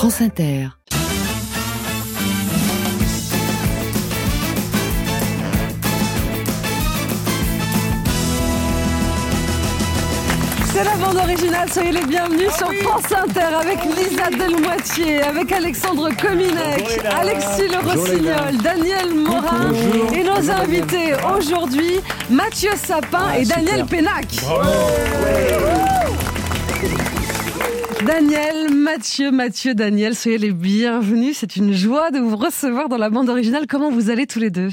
France Inter. C'est la bande originale, soyez les bienvenus sur France Inter avec Lisa Delmoitier, avec Alexandre Cominec, Alexis Le Rossignol, Daniel Morin et nos invités aujourd'hui, Mathieu Sapin et Daniel Pénac. Daniel, Mathieu, Mathieu, Daniel, soyez les bienvenus. C'est une joie de vous recevoir dans la bande originale. Comment vous allez tous les deux?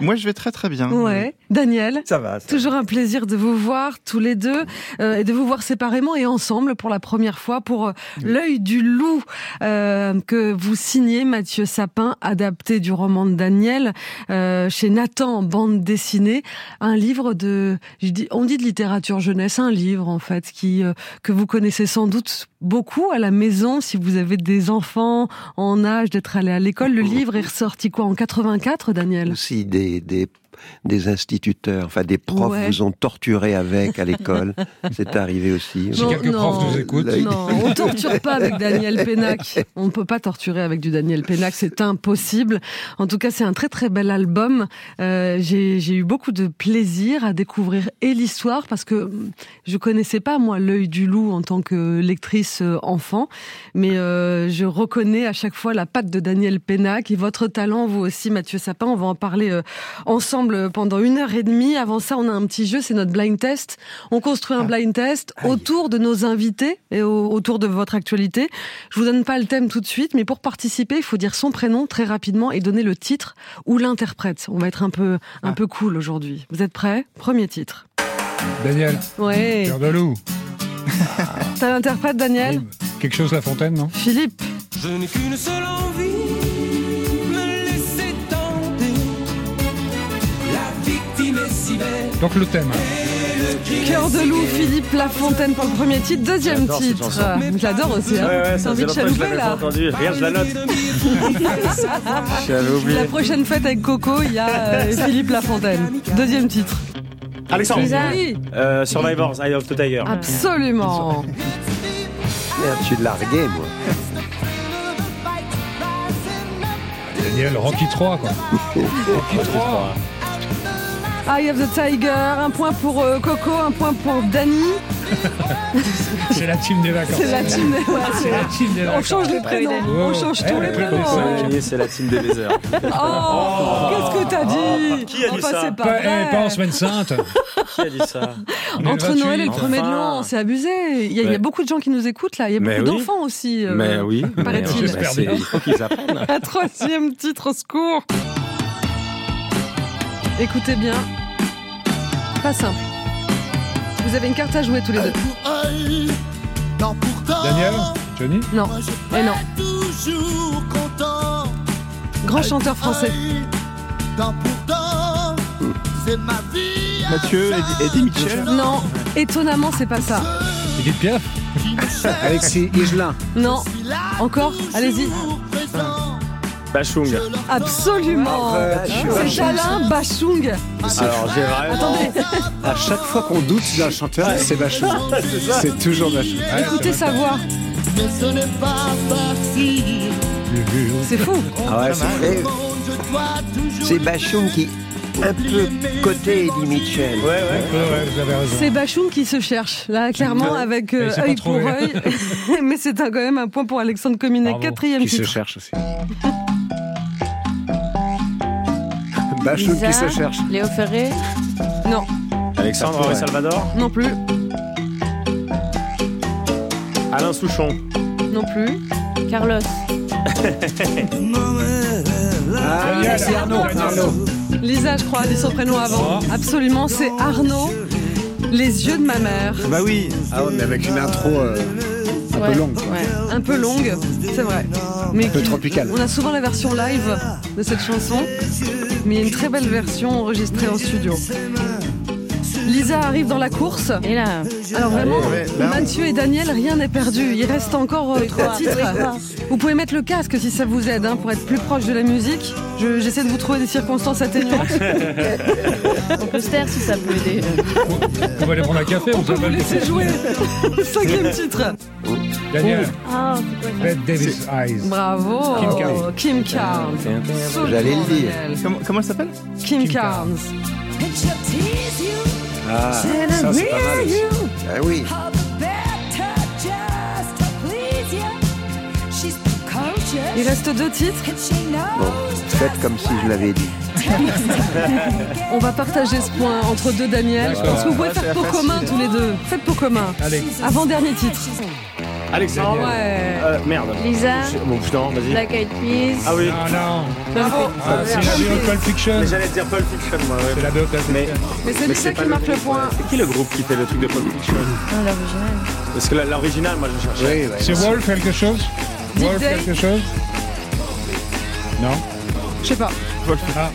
Moi, je vais très très bien. Ouais. Daniel Ça va. ça Toujours un plaisir de vous voir tous les deux euh, et de vous voir séparément et ensemble pour la première fois pour euh, L'œil du loup euh, que vous signez Mathieu Sapin, adapté du roman de Daniel euh, chez Nathan bande dessinée, un livre de je dis on dit de littérature jeunesse, un livre en fait qui euh, que vous connaissez sans doute beaucoup à la maison si vous avez des enfants en âge d'être allés à l'école. Le livre est ressorti quoi en 84 Daniel? Des instituteurs, enfin des profs Ouais. vous ont torturé avec à l'école. C'est arrivé aussi. Si Non, quelques non. profs nous écoutent. Non, on torture pas avec Daniel Pénac. On ne peut pas torturer avec du Daniel Pénac, c'est impossible. En tout cas, c'est un très très bel album. Euh, J'ai j'ai eu beaucoup de plaisir à découvrir et l'histoire parce que hum, je connaissais pas moi l'œil du loup en tant que lectrice euh, enfant, mais euh, je reconnais à chaque fois la patte de Daniel Pénac et votre talent, vous aussi, Mathieu Sapin. On va en parler euh, ensemble pendant une heure et demie. Avant ça, on a un petit jeu, c'est notre blind test. On construit un blind test autour de nos invités et au- autour de votre actualité. Je vous donne pas le thème tout de suite, mais pour participer, il faut dire son prénom très rapidement et donner le titre ou l'interprète. On va être un peu, un peu cool aujourd'hui. Vous êtes prêts? Premier titre. Daniel, Ouais. Pierre de Loup. T'as l'interprète, Daniel? Quelque chose La Fontaine, non? Philippe. Je n'ai qu'une seule envie, Donc le thème. Cœur de loup, Philippe Lafontaine pour le premier titre. Deuxième titre. Je l'adore aussi. Hein. Ouais, ouais, T'as envie de chalouper là entendu. Regarde, je la note. La prochaine fête avec Coco, il y a euh, Philippe Lafontaine. Deuxième titre. Alexandre, Oui, euh, Survivors, Eye of the Tiger. absolument. Merde, je suis largué, moi. Daniel, Rocky 3, quoi. Rocky 3. Eye of the Tiger, un point pour euh, Coco, un point pour Dany. C'est la team des vacances. C'est la team des... ouais, c'est- la team des On vacances. change les prénoms. On change Eh, tous les prénoms. ouais. C'est la team des baisers. Oh, qu'est-ce que t'as dit Qui a dit Enfin, ça pas Pas, eh, pas en semaine sainte. Qui a dit ça Entre Noël et le 28. 1er de l'an, c'est abusé. Il y, a, il y a Ouais. beaucoup de gens qui nous écoutent là. Il y a beaucoup oui. d'enfants aussi. euh, Mais oui. paraît-il. Il faut qu'ils apprennent. Un troisième titre, au secours. Écoutez bien. Pas simple. Vous avez une carte à jouer tous les deux. Daniel Johnny Non. Et non. Grand chanteur français. Mathieu, Eddie, Eddie Mitchell. Non. Étonnamment, c'est pas ça. Edith Piaf Alexis Higelin. Non. Encore Allez-y. Bachung. Absolument. C'est Alain Bachung. Alors, j'ai vraiment. Attendez, À chaque fois qu'on doute d'un chanteur, c'est Bachung. C'est toujours Bachung. écoutez sa voix. C'est fou. Ah ouais, c'est vrai. C'est Bachung qui un peu côté Eddie Mitchell. Ouais, ouais. Ouais, ouais, vous avez raison. C'est Bachung qui se cherche, là, clairement, avec euh, œil pour œil. Mais c'est un- quand même un point pour Alexandre Cominet. Quatrième Qui se titre. cherche aussi. Bachung qui se cherche. Léo Ferré, Non, Alexandre Henri Salvador. non plus. Alain Souchon. Non plus. Carlos, Ah, c'est Arnaud. Lisa, je crois, a dit son prénom avant. Absolument, c'est Arnaud. Les yeux de ma mère. Bah oui. Ah ouais, mais avec une intro euh, un Ouais, peu longue. quoi. ouais. Un peu longue, c'est vrai. Mais Un peu qui- tropicale. On a souvent la version live de cette chanson, mais il y a une très belle version enregistrée en studio. Lisa arrive dans la course. Et là, Alors vraiment, Ouais, là, on- Mathieu et Daniel, rien n'est perdu. Il reste encore euh, trois titres. Vous pouvez mettre le casque si ça vous aide, hein, pour être plus proche de la musique. Je- J'essaie de vous trouver des circonstances atténuantes. on peut se taire si ça peut aider. On va aller prendre un café, on On peut vous laisser jouer. Cinquième titre. Daniel. Ah, c'est quoi ça Bette Davis Eyes. Bravo. Kim Carnes. Kim Carnes. J'allais le dire. Comment, comment elle s'appelle? Kim, Kim Carnes. Ah, ça c'est pas mal. Ah oui. Il reste deux titres. Bon, faites comme si je l'avais dit. On va partager ce point entre deux Daniel. Je pense que vous pouvez faire facile. commun tous les deux? Faites pot commun. Allez. Avant-dernier titre. Alexandre. Ouais. Euh, merde. Lisa, Bon, putain, vas-y. Black Eyed Peas. Ah oui. Ah non. Bravo. Ah, c'est la Pulp Fiction. Mais j'allais dire Pulp Fiction, moi. ouais. C'est la Pulp Mais, Fiction. Mais c'est mais Lisa c'est qui marque le point. C'est qui le groupe qui fait le truc de Pulp Fiction Non, l'original. Parce que l'original, moi, je cherchais. Oui. C'est Wolf quelque chose Wolf quelque chose Non Je sais pas. Ah,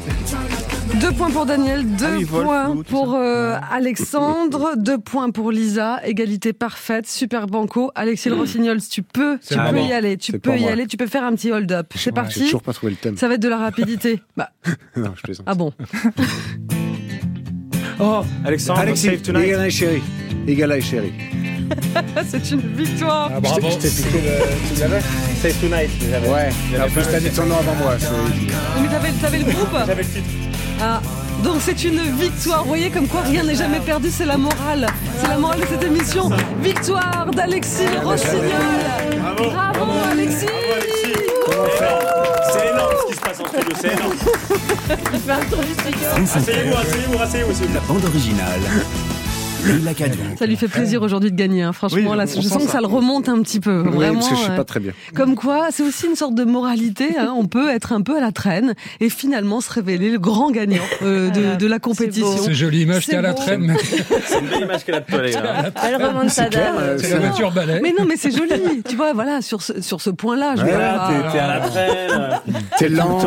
Deux points pour Daniel, deux Ah oui, points pour euh, Alexandre, deux points pour Lisa, égalité parfaite, super banco. Alexis le Rossignol, tu peux, tu peux bon. y aller, tu peux y moi. aller, tu peux faire un petit hold-up. C'est J'ai parti. toujours pas trouvé le thème. Ça va être de la rapidité. Bah, Non, je plaisante. ah bon. Oh, Alexandre, Alexis, Save Tonight. Égala et chéri. Égala et chéri. C'est une victoire. ah, bravo. Je t'ai piqué le. Tu l'avais Save Tonight. Ouais. En plus, t'as dit ton nom avant moi. Mais t'avais, t'avais le groupe J'avais le titre. Ah, donc c'est une victoire. Vous voyez comme quoi rien n'est jamais perdu, c'est la morale. C'est la morale de cette émission. Victoire d'Alexis Le Rossignol. Bravo. Bravo Alexis. C'est énorme ce qui se passe en studio, c'est énorme. Il fait un tour du studio. Asseyez-vous, asseyez-vous, asseyez-vous. plaît. Bande originale. Ça lui fait plaisir aujourd'hui de gagner. hein. Franchement, Oui, là, je sens que ça. ça le remonte un petit peu. Oui, Vraiment. parce que je suis pas très bien. Comme quoi, c'est aussi une sorte de moralité. hein. On peut être un peu à la traîne et finalement se révéler le grand gagnant euh, de, de la compétition. C'est joli image, C'est t'es à la traîne, C'est une belle image qu'elle a de toi, les gars. Belle remontada. euh, c'est la voiture balai. Mais non, mais c'est joli. tu vois, voilà, sur ce, sur ce point-là, je Voilà, t'es à la traîne. T'es lent.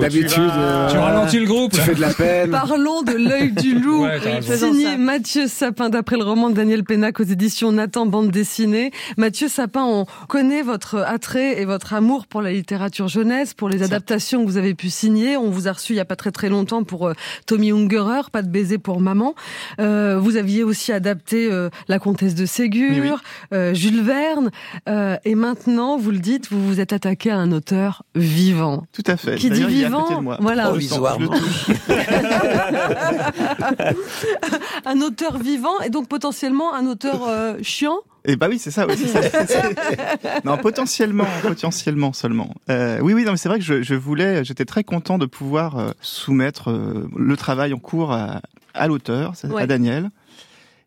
D'habitude, Tu ralentis le groupe Tu fais de la peine. Parlons de l'œil du loup. Signé. Mathieu Sapin d'après le roman de Daniel Pénac aux éditions Nathan Bande dessinée. Mathieu Sapin, on connaît votre attrait et votre amour pour la littérature jeunesse, pour les adaptations que vous avez pu signer. On vous a reçu il y a pas très très longtemps pour euh, Tommy Ungerer, Pas de baiser pour maman. Euh, vous aviez aussi adapté euh, La Comtesse de Ségur, Oui, euh, Jules Verne. Euh, et maintenant, vous le dites, vous vous êtes attaqué à un auteur vivant. Tout à fait. Qui dit vivant, voilà. Touche. un auteur vivant et donc potentiellement un auteur euh, chiant. Et bah oui, c'est ça. C'est- non, potentiellement, potentiellement seulement. Euh, oui, oui, non, mais c'est vrai que je, je voulais, j'étais très content de pouvoir euh, soumettre euh, le travail en cours à, à l'auteur, Ouais. à Daniel.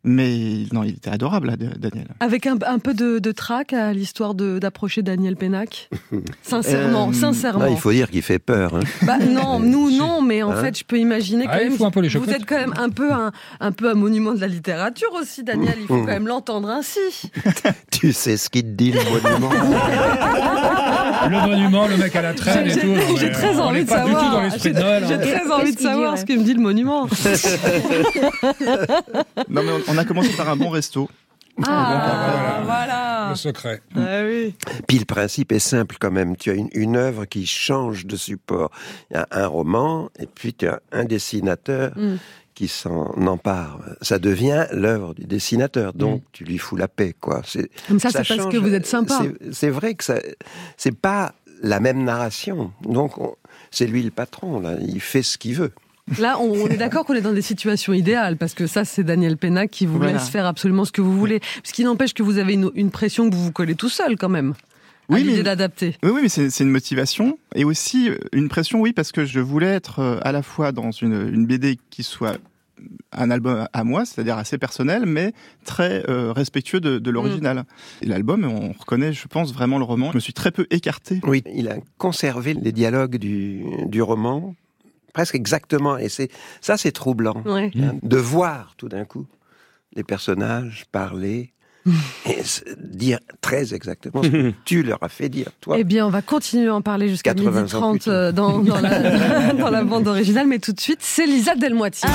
Mais non, il était adorable, là, Daniel. Avec un, un peu de, de trac à l'histoire de- d'approcher Daniel Pénac Sincèrement, Euh, sincèrement. Ah, il faut dire qu'il fait peur. hein. Bah, non, nous non, mais en Hein fait, je peux imaginer quand Ah, il même. faut un peu les vous êtes quand même un peu un, un peu un monument de la littérature aussi, Daniel. Il faut quand même l'entendre ainsi. Tu sais ce qu'il te dit, le monument Le monument, le mec à la traîne et tout. J'ai très on envie de pas savoir. du tout dans l'esprit J'ai de Noël. j'ai hein. très envie de savoir ce que me dit le monument. Non, mais on, on a commencé par un bon resto. Ah, voilà. Le secret. Ah oui. Puis le principe est simple quand même. Tu as une, une œuvre qui change de support. Il y a un roman et puis tu as un dessinateur Mm. qui s'en empare. Ça devient l'œuvre du dessinateur. Donc Mm. tu lui fous la paix, quoi. C'est Comme ça, c'est parce que vous êtes sympa. C'est- C'est vrai que ça, c'est pas la même narration. Donc on- c'est lui le patron. Là, il fait ce qu'il veut. Là, on, on est d'accord qu'on est dans des situations idéales, parce que ça, c'est Daniel Pénac qui vous Voilà. laisse faire absolument ce que vous voulez. Ce qui n'empêche que vous avez une, une pression que vous vous collez tout seul, quand même. à Oui, l'idée mais- d'adapter. Oui, oui, mais c'est c'est une motivation et aussi une pression, oui, parce que je voulais être euh, à la fois dans une, une BD qui soit un album à moi, c'est-à-dire assez personnel, mais très euh, respectueux de, de l'original. Et l'album, on reconnaît, je pense, vraiment le roman. Je me suis très peu écarté. Oui, il a conservé les dialogues du, du roman presque exactement. Et c'est ça, c'est troublant Ouais. hein, de voir tout d'un coup les personnages parler et dire très exactement ce que tu leur as fait dire, toi. Eh bien, on va continuer à en parler jusqu'à 80 midi ans 30 plus tôt. euh, dans, dans la, dans la bande originale, mais tout de suite, c'est Lisa Delmoitier.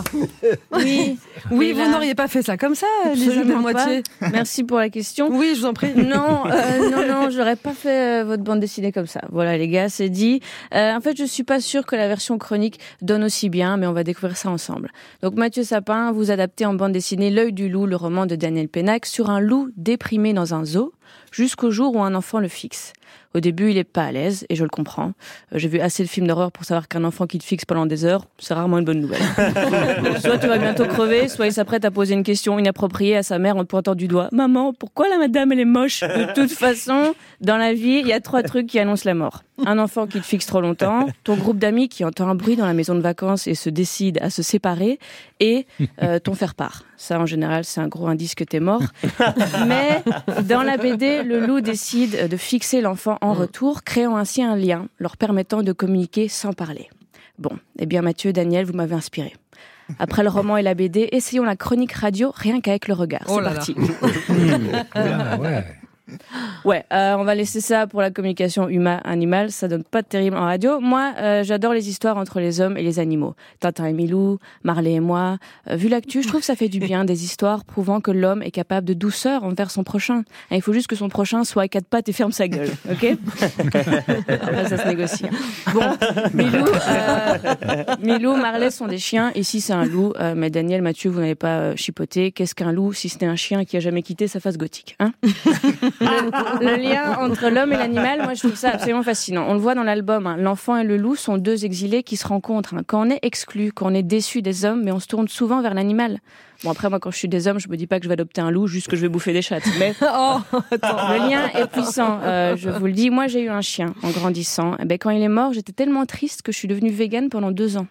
Oui. Oui, vous n'auriez pas fait ça comme ça, Lisa pas. Merci pour la question. Oui, je vous en prie. Non, euh, non, non, j'aurais pas fait euh, votre bande dessinée comme ça. Voilà, les gars, c'est dit. Euh, en fait, je suis pas sûre que la version chronique donne aussi bien, mais on va découvrir ça ensemble. Donc, Mathieu Sapin, vous adaptez en bande dessinée L'œil du loup, le roman de Daniel Pénac, sur un loup déprimé dans un zoo, jusqu'au jour où un enfant le fixe. Au début, il est pas à l'aise, et je le comprends. Euh, J'ai vu assez de films d'horreur pour savoir qu'un enfant qui te fixe pendant des heures, c'est rarement une bonne nouvelle. soit tu vas bientôt crever, soit il s'apprête à poser une question inappropriée à sa mère en te pointant du doigt. Maman, pourquoi la madame elle est moche? De toute façon, dans la vie, il y a trois trucs qui annoncent la mort. Un enfant qui te fixe trop longtemps, ton groupe d'amis qui entend un bruit dans la maison de vacances et se décide à se séparer, et euh, ton faire-part. Ça, en général, c'est un gros indice que t'es mort. Mais dans la BD, le loup décide de fixer l'enfant en retour, créant ainsi un lien leur permettant de communiquer sans parler. Bon, eh bien Mathieu, Daniel, vous m'avez inspiré. Après le roman et la BD, essayons la chronique radio rien qu'avec le regard. Oh C'est parti. ouais. Euh, on va laisser ça pour la communication humain-animal. Ça donne pas de terrible en radio. Moi, euh, j'adore les histoires entre les hommes et les animaux. Tintin et Milou, Marley et moi. Euh, vu l'actu, je trouve que ça fait du bien des histoires prouvant que l'homme est capable de douceur envers son prochain. Et il faut juste que son prochain soit à quatre pattes et ferme sa gueule, ok? Après, ça se négocie. hein. Bon, Milou, Milou, Marley sont des chiens. Ici, c'est un loup. Mais Daniel, Mathieu, vous n'avez pas chipoté. Qu'est-ce qu'un loup si c'était un chien qui a jamais quitté sa face gothique, hein? Le, le lien entre l'homme et l'animal, moi je trouve ça absolument fascinant. On le voit dans l'album, hein, l'enfant et le loup sont deux exilés qui se rencontrent. hein. Quand on est exclu, quand on est déçu des hommes, mais on se tourne souvent vers l'animal. Bon après moi quand je suis des hommes, je me dis pas que je vais adopter un loup, juste que je vais bouffer des chattes. Mais Oh, le lien est puissant, euh, je vous le dis. Moi j'ai eu un chien en grandissant. Eh ben, quand il est mort, j'étais tellement triste que je suis devenue végane pendant deux ans.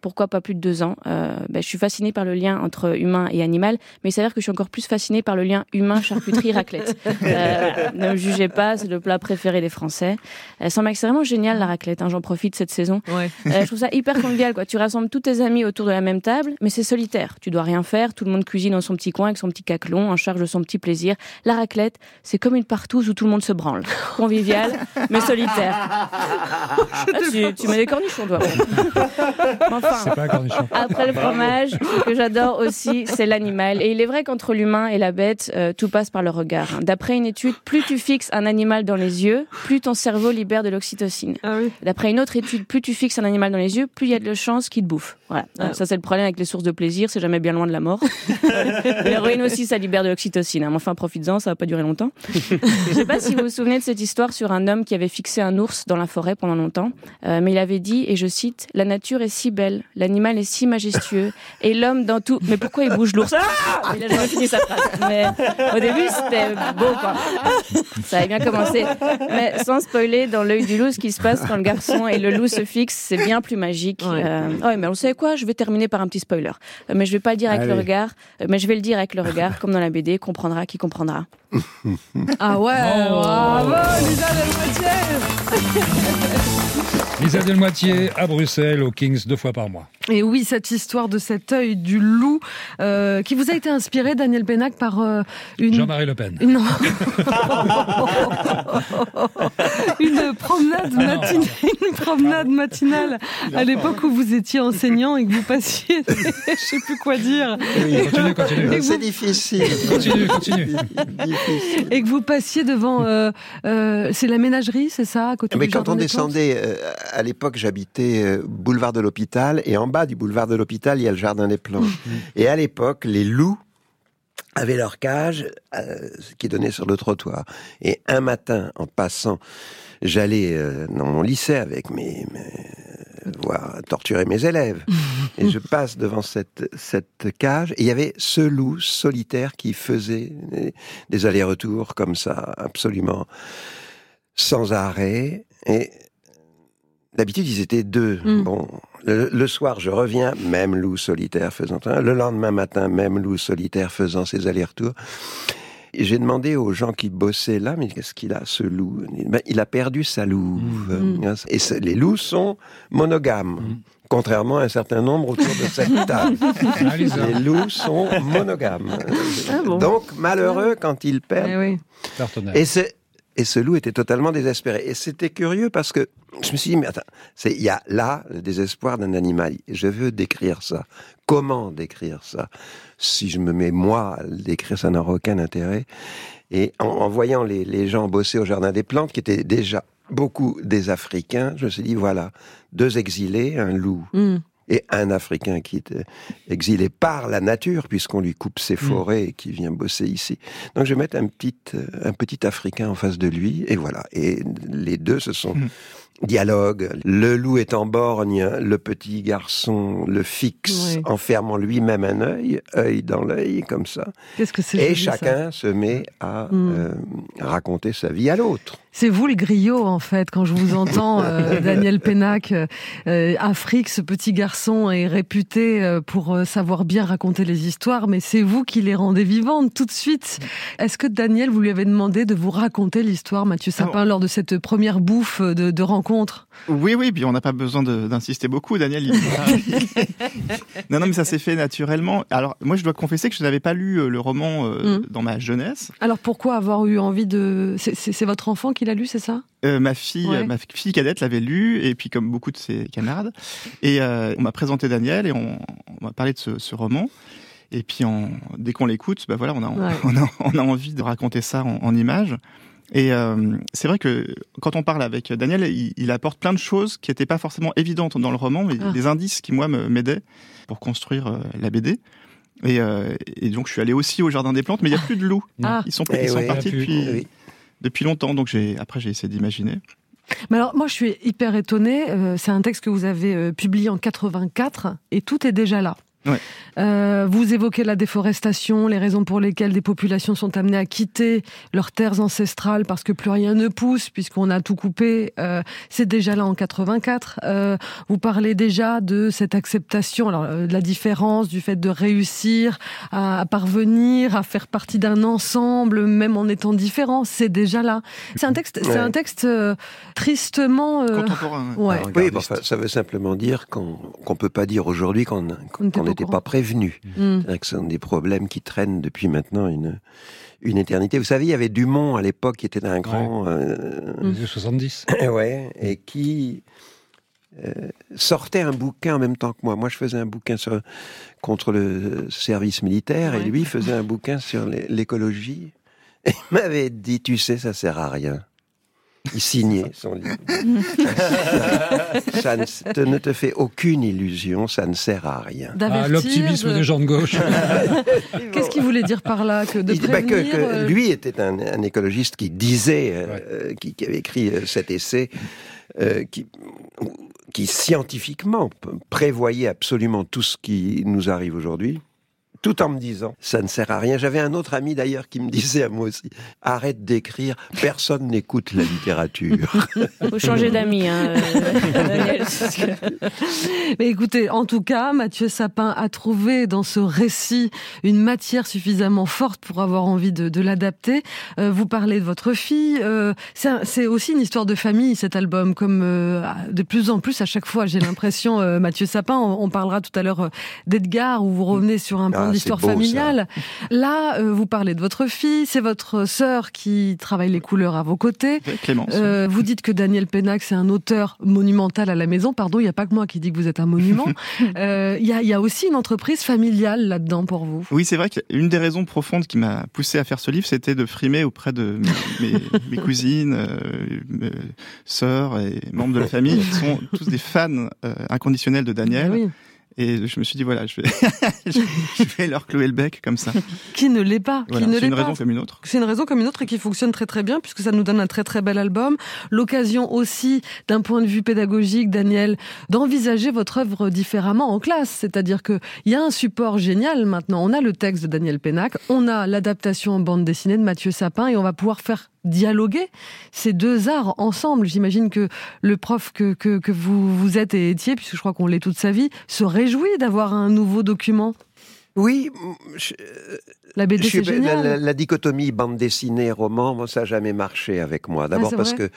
Pourquoi pas plus de deux ans Euh, ben, Je suis fascinée par le lien entre humain et animal, mais il s'avère que je suis encore plus fascinée par le lien humain-charcuterie-raclette. Euh, ne me jugez pas, c'est le plat préféré des Français. Euh, ça m'a c'est vraiment génial la raclette, hein, j'en profite cette saison. ouais. Euh, je trouve ça hyper convivial. Quoi. Tu rassembles tous tes amis autour de la même table, mais c'est solitaire. Tu dois rien faire. Tout le monde cuisine dans son petit coin avec son petit caclon, en charge de son petit plaisir. La raclette, c'est comme une partouze où tout le monde se branle. Convivial, mais solitaire. Ah, tu, tu mets des cornichons, toi. Mais enfin, C'est pas un cornichon. après le fromage, ce que j'adore aussi, c'est l'animal. Et il est vrai qu'entre l'humain et la bête, euh, tout passe par le regard. D'après une étude, plus tu fixes un animal dans les yeux, plus ton cerveau libère de l'oxytocine. Ah oui. D'après une autre étude, plus tu fixes un animal dans les yeux, plus il y a de chances qu'il te bouffe. Voilà. Ah. Ça, c'est le problème avec les sources de plaisir, c'est jamais bien loin de la mort. L'héroïne aussi, ça libère de l'oxytocine. hein. Mais enfin, profites-en, ça va pas durer longtemps. Je sais pas si vous vous souvenez de cette histoire sur un homme qui avait fixé un ours dans la forêt pendant longtemps. Euh, mais il avait dit, et je cite, La nature est si belle, l'animal est si majestueux, et l'homme dans tout. Mais pourquoi il bouge l'ours? Ah Il a jamais fini sa phrase. Mais au début, c'était beau, quoi. Ça avait bien commencé. Mais sans spoiler, dans l'œil du loup, ce qui se passe quand le garçon et le loup se fixent, c'est bien plus magique. Ouais. Euh, ouais, mais vous savez quoi? Je vais terminer par un petit spoiler. Euh, mais je vais pas le dire avec le regard, euh, mais je vais le dire avec le regard, comme dans la BD, comprendra qui comprendra. Ah ouais, Oh. bravo, Lisa Desmoitiers Lisa Delmoitier à Bruxelles, au Kings, deux fois par mois. Et oui, cette histoire de cet œil du loup euh, qui vous a été inspiré, Daniel Pénac, par euh, une... Jean-Marie Le Pen. Non. une promenade Ah matinale, une promenade matinale à l'époque où vous étiez enseignant et que vous passiez, je sais plus quoi dire, Continue, continue. C'est difficile. Continue, continue. difficile. et que vous passiez devant, euh, euh, c'est la ménagerie, c'est ça, à côté Mais du quand on descendait, à l'époque, j'habitais euh, boulevard de l'hôpital, et en bas du boulevard de l'hôpital, il y a le jardin des plantes. et à l'époque, les loups avaient leur cage euh, qui donnait sur le trottoir. Et un matin, en passant, j'allais euh, dans mon lycée avec mes, mes voir torturer mes élèves. et je passe devant cette, cette cage, et il y avait ce loup solitaire qui faisait des, des allers-retours comme ça, absolument sans arrêt. Et d'habitude, ils étaient deux. Mm. Bon, le, le soir, je reviens, même loup solitaire faisant un. Le lendemain matin, même loup solitaire faisant ses allers-retours. Et J'ai demandé aux gens qui bossaient là, mais qu'est-ce qu'il a, ce loup? Ben, Il a perdu sa louve. Mm. Et ce- les loups sont monogames. Contrairement à un certain nombre autour de cette table. Les loups sont monogames. Ah bon Donc, malheureux quand ils Eh perdent. oui. partenaire. Et c'est Et ce loup était totalement désespéré. Et c'était curieux parce que je me suis dit, mais attends, il y a là le désespoir d'un animal. Je veux décrire ça. Comment décrire ça? Si je me mets moi à décrire, ça n'aura aucun intérêt. Et en, voyant les, gens bosser au Jardin des Plantes, qui étaient déjà beaucoup des Africains, je me suis dit, voilà, deux exilés, un loup Hmm. Et un Africain qui est euh, exilé par la nature, puisqu'on lui coupe ses forêts et qui vient bosser ici. Donc je vais mettre un petit, euh, un petit Africain en face de lui, et voilà. Et les deux se sont dialogue. Le loup est en borgne, le petit garçon le fixe Oui. en fermant lui-même un œil, œil dans l'œil, comme ça. Qu'est-ce que c'est Et joli, ça. chacun se met à Mm. euh, raconter sa vie à l'autre. C'est vous le griot en fait quand je vous entends euh, Daniel Pénac euh, Afrique ce petit garçon est réputé euh, pour savoir bien raconter les histoires mais c'est vous qui les rendez vivantes tout de suite. Est-ce que Daniel vous lui avez demandé de vous raconter l'histoire Mathieu Sapin lors de cette première bouffe de, de rencontre Oui, oui, puis on n'a pas besoin d'insister beaucoup, Daniel. il- non, non, mais ça s'est fait naturellement. Alors, moi, je dois confesser que je n'avais pas lu euh, le roman euh, Mm. dans ma jeunesse. Alors pourquoi avoir eu envie de c'est- votre enfant qui l'a lu c'est ça? Euh, ma fille, Ouais. ma fille cadette l'avait lu, et puis comme beaucoup de ses camarades. Et euh, on m'a présenté Daniel, et on, on m'a parlé de ce, ce roman. Et puis, dès qu'on l'écoute, bah voilà, on a, Ouais. on, a, on a envie de raconter ça en, en images. Et euh, c'est vrai que quand on parle avec Daniel, il, il apporte plein de choses qui n'étaient pas forcément évidentes dans le roman, mais Ah. des indices qui, moi, me- m'aidaient pour construire euh, la BD. Et, euh, et donc, je suis allé aussi au Jardin des Plantes, mais il n'y a plus de loups. Ah. Ils sont, Eh ils sont oui. partis depuis, Oui. depuis longtemps. Donc, j'ai, après, j'ai essayé d'imaginer. Mais alors moi je suis hyper étonnée euh, c'est un texte que vous avez euh, publié en 84 et tout est déjà là. Ouais. Euh, vous évoquez la déforestation, les raisons pour lesquelles des populations sont amenées à quitter leurs terres ancestrales parce que plus rien ne pousse, puisqu'on a tout coupé. Euh, c'est déjà là en 84. Euh, vous parlez déjà de cette acceptation, alors euh, de la différence, du fait de réussir à, à parvenir, à faire partie d'un ensemble, même en étant différent. C'est déjà là. C'est un texte, c'est Ouais. un texte euh, tristement. euh, Contemporain. ouais. Oui, bon, enfin, ça veut simplement dire qu'on qu'on peut pas dire aujourd'hui qu'on Qu'on n'était pas au n'était courant. pas prévenu. Mm. C'est-à-dire que ce sont des problèmes qui traînent depuis maintenant une, une éternité. Vous savez, il y avait Dumont à l'époque qui était un grand... euh. Les années 70. ouais, et qui euh, sortait un bouquin en même temps que moi. Moi, je faisais un bouquin sur, contre le service militaire, Ouais. et lui faisait un bouquin sur l'é- l'écologie. Et il m'avait dit, tu sais, ça sert à rien. Il signait son livre. ça ne, te- ne te fait aucune illusion, ça ne sert à rien. Ah, L'optimisme de- des gens de gauche. Qu'est-ce qu'il voulait dire par là que de Il- bah, que- prévenir que euh, lui était un, un écologiste qui disait, euh, euh, qui, qui avait écrit cet essai, euh, qui, qui scientifiquement prévoyait absolument tout ce qui nous arrive aujourd'hui, tout en me disant, ça ne sert à rien. J'avais un autre ami d'ailleurs qui me disait à moi aussi, arrête d'écrire, personne n'écoute la littérature. Faut changer d'amis, hein, euh, Daniel. Mais écoutez, en tout cas, Mathieu Sapin a trouvé dans ce récit une matière suffisamment forte pour avoir envie de, de l'adapter. Euh, vous parlez de votre fille. euh, c'est aussi une histoire de famille, cet album, comme euh, de plus en plus à chaque fois, j'ai l'impression, euh, Mathieu Sapin, on, on parlera tout à l'heure d'Edgar, où vous revenez sur un point Ça. familiale. Là, euh, vous parlez de votre fille, c'est votre sœur qui travaille les couleurs à vos côtés. Clémence. Euh, vous dites que Daniel Pénac, c'est un auteur monumental à la maison. Pardon, il n'y a pas que moi qui dis que vous êtes un monument. Euh, Il y, a, il y a aussi une entreprise familiale là-dedans pour vous. Oui, c'est vrai qu'une des raisons profondes qui m'a poussé à faire ce livre, c'était de frimer auprès de mes, mes- cousines, mes sœurs et membres de la famille qui sont tous des fans inconditionnels de Daniel. Oui. Et je me suis dit, voilà, je vais, je vais leur clouer le bec comme ça. Qui ne l'est pas Voilà, c'est une pas. raison comme une autre. C'est une raison comme une autre et qui fonctionne très très bien puisque ça nous donne un très très bel album. L'occasion aussi, d'un point de vue pédagogique, Daniel, d'envisager votre œuvre différemment en classe. C'est-à-dire que il y a un support génial maintenant. On a le texte de Daniel Pénac, on a l'adaptation en bande dessinée de Mathieu Sapin et on va pouvoir faire dialoguer ces deux arts ensemble. J'imagine que le prof que, que, que vous, vous êtes et étiez, puisque je crois qu'on l'est toute sa vie, se réjouit d'avoir un nouveau document. Oui, je, La BD, je la, génial. la- la dichotomie bande dessinée, roman, moi, ça n'a jamais marché avec moi. D'abord Ah, c'est parce que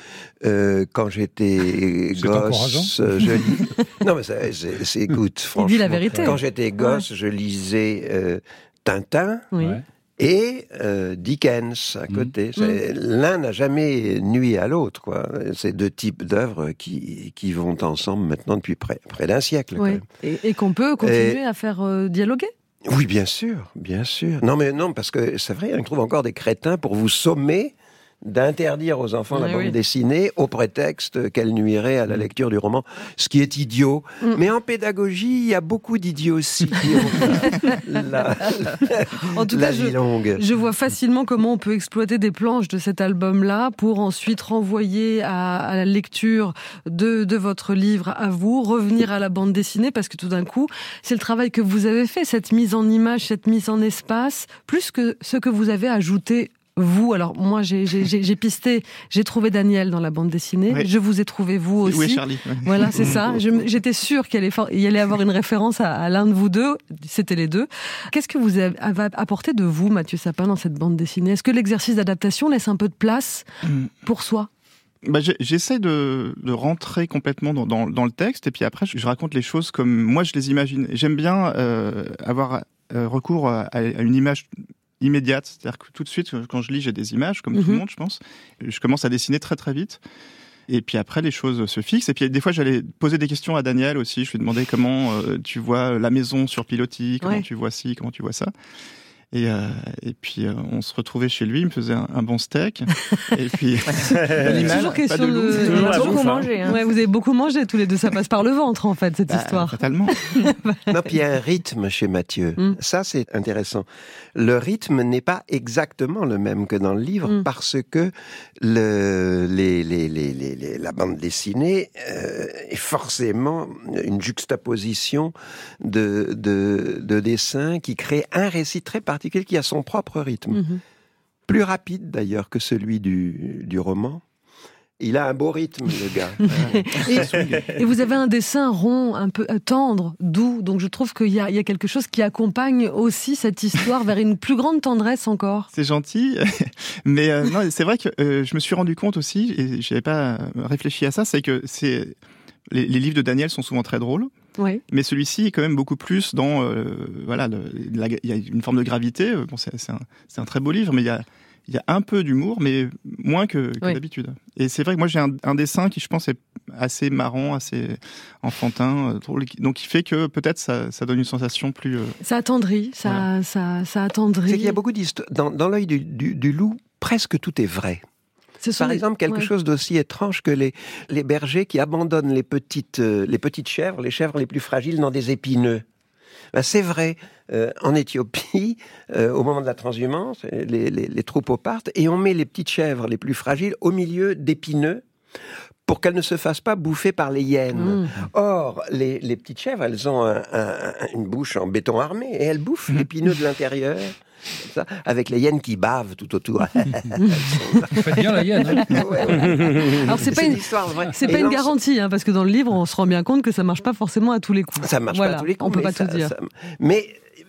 euh, quand j'étais gosse, euh, je lis... non, mais c'est, c'est- écoute, franchement. dit la vérité. Quand j'étais gosse, je lisais euh, Tintin. Oui. Ouais. Et euh, Dickens à côté. C'est- L'un n'a jamais nuit à l'autre, quoi. C'est deux types d'œuvres qui, qui vont ensemble maintenant depuis près, près d'un siècle. quand Oui. même. Et, et qu'on peut continuer à faire euh, dialoguer? Oui, bien sûr, bien sûr. Non, mais non, parce que c'est vrai, on trouve encore des crétins pour vous sommer d'interdire aux enfants la Oui, bande oui. dessinée au prétexte qu'elle nuirait à la lecture du roman, ce qui est idiot. Mm. Mais en pédagogie, il y a beaucoup d'idioties qui ont la, En tout la cas, vie je, longue. je vois facilement comment on peut exploiter des planches de cet album-là pour ensuite renvoyer à, à la lecture de, de votre livre à vous, revenir à la bande dessinée, parce que tout d'un coup, c'est le travail que vous avez fait, cette mise en image, cette mise en espace, plus que ce que vous avez ajouté. Vous, alors moi j'ai pisté, j'ai trouvé Daniel dans la bande dessinée, Oui. je vous ai trouvé vous aussi. Est Charlie. Voilà, c'est ça. Je m- J'étais sûre qu'il allait, y allait avoir une référence à, à l'un de vous deux. C'était les deux. Qu'est-ce que vous avez apporté de vous, Mathieu Sapin, dans cette bande dessinée? Est-ce que l'exercice d'adaptation laisse un peu de place Mm. pour soi? Bah, J'essaie de, de rentrer complètement dans, dans, dans le texte et puis après je, je raconte les choses comme moi je les imagine. J'aime bien euh, avoir euh, recours à, à une image immédiate, c'est-à-dire que tout de suite quand je lis j'ai des images comme tout Mhm. le monde je pense. Je commence à dessiner très très vite. Et puis après, les choses se fixent. Et puis des fois, j'allais poser des questions à Daniel aussi. Je lui demandais comment euh, tu vois la maison sur pilotis, comment Ouais. tu vois ci, comment tu vois ça. Et, euh, et puis euh, on se retrouvait chez lui, il me faisait un, un bon steak. et puis l'animal, Toujours pas question de de. Toujours la beaucoup bouffe, hein. mangé. Hein. Ouais, vous avez beaucoup mangé tous les deux. Ça passe par le ventre, en fait, cette Bah, histoire. Fatalement. Non, puis il y a un rythme chez Mathieu. Mm. Ça, c'est intéressant. Le rythme n'est pas exactement le même que dans le livre Mm. parce que le, les, les, les, les- les- la bande dessinée euh, est forcément une juxtaposition de, de, de dessins qui crée un récit très particulier qui a son propre rythme. Mhm. Plus rapide d'ailleurs que celui du, du roman. Il a un beau rythme, le gars. Et, et vous avez un dessin rond, un peu euh, tendre, doux. Donc je trouve qu'il y a, il y a quelque chose qui accompagne aussi cette histoire vers une plus grande tendresse encore. C'est gentil, mais euh, non, c'est vrai que euh, je me suis rendu compte aussi, et j'avais pas réfléchi à ça, c'est que c'est les, les livres de Daniel sont souvent très drôles, Oui. mais celui-ci est quand même beaucoup plus dans euh, voilà, il y a une forme de gravité. Euh, Bon, c'est un, c'est un très beau livre, mais il y a il y a un peu d'humour, mais moins que, que Oui. d'habitude. Et c'est vrai que moi j'ai un, un dessin qui, je pense, est assez marrant, assez enfantin, euh, drôle, donc qui fait que peut-être ça, ça donne une sensation plus. euh, Ça attendrit, ça, ça, ça attendrit. C'est qu'il y a beaucoup d'histoires. Dans, dans l'œil du, du- du loup, presque tout est vrai. Par exemple, quelque ouais. chose d'aussi étrange que les, les bergers qui abandonnent les petites, euh, les petites chèvres, les chèvres les plus fragiles, dans des épineux. Ben, c'est vrai. Euh, en Éthiopie, euh, au moment de la transhumance, les, les- les troupeaux partent et on met les petites chèvres les plus fragiles au milieu d'épineux pour qu'elles ne se fassent pas bouffer par les hyènes. Mmh. Or, les, les petites chèvres, elles ont un- un- une bouche en béton armé et elles bouffent l'épineux de l'intérieur, ça, avec les hyènes qui bavent tout autour. Faites bien la hyène. hein. Ouais, ouais. Alors c'est pas une, l'histoire vraie. c'est pas une garantie, hein, parce que dans le livre, on se rend bien compte que ça marche pas forcément à tous les coups. Ça marche Voilà, pas à tous les coups. On peut pas ça- tout dire. ça- mais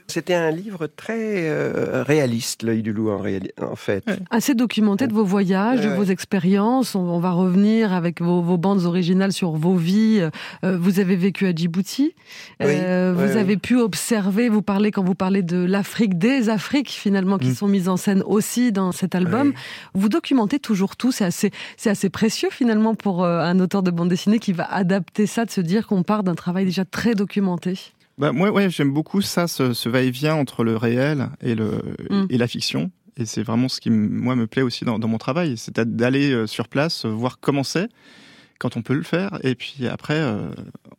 c'était un livre très euh, réaliste, l'œil du loup en, en fait. Assez documenté de vos voyages, de Ouais. vos expériences. On, on va revenir avec vos, vos bandes originales sur vos vies. Euh, vous avez vécu à Djibouti. Oui, Euh, vous avez pu observer, vous parlez quand vous parlez de l'Afrique, des Afriques finalement, qui Mm. sont mises en scène aussi dans cet album. Vous documentez toujours tout. C'est assez, c'est assez précieux finalement pour euh, un auteur de bande dessinée qui va adapter ça, de se dire qu'on part d'un travail déjà très documenté. Bah, moi, ouais, j'aime beaucoup ça, ce, ce va-et-vient entre le réel et, le, Mm. et la fiction. Et c'est vraiment ce qui, moi, me plaît aussi dans, dans mon travail. C'est d'aller euh, sur place, euh, voir comment c'est, quand on peut le faire, et puis après, euh,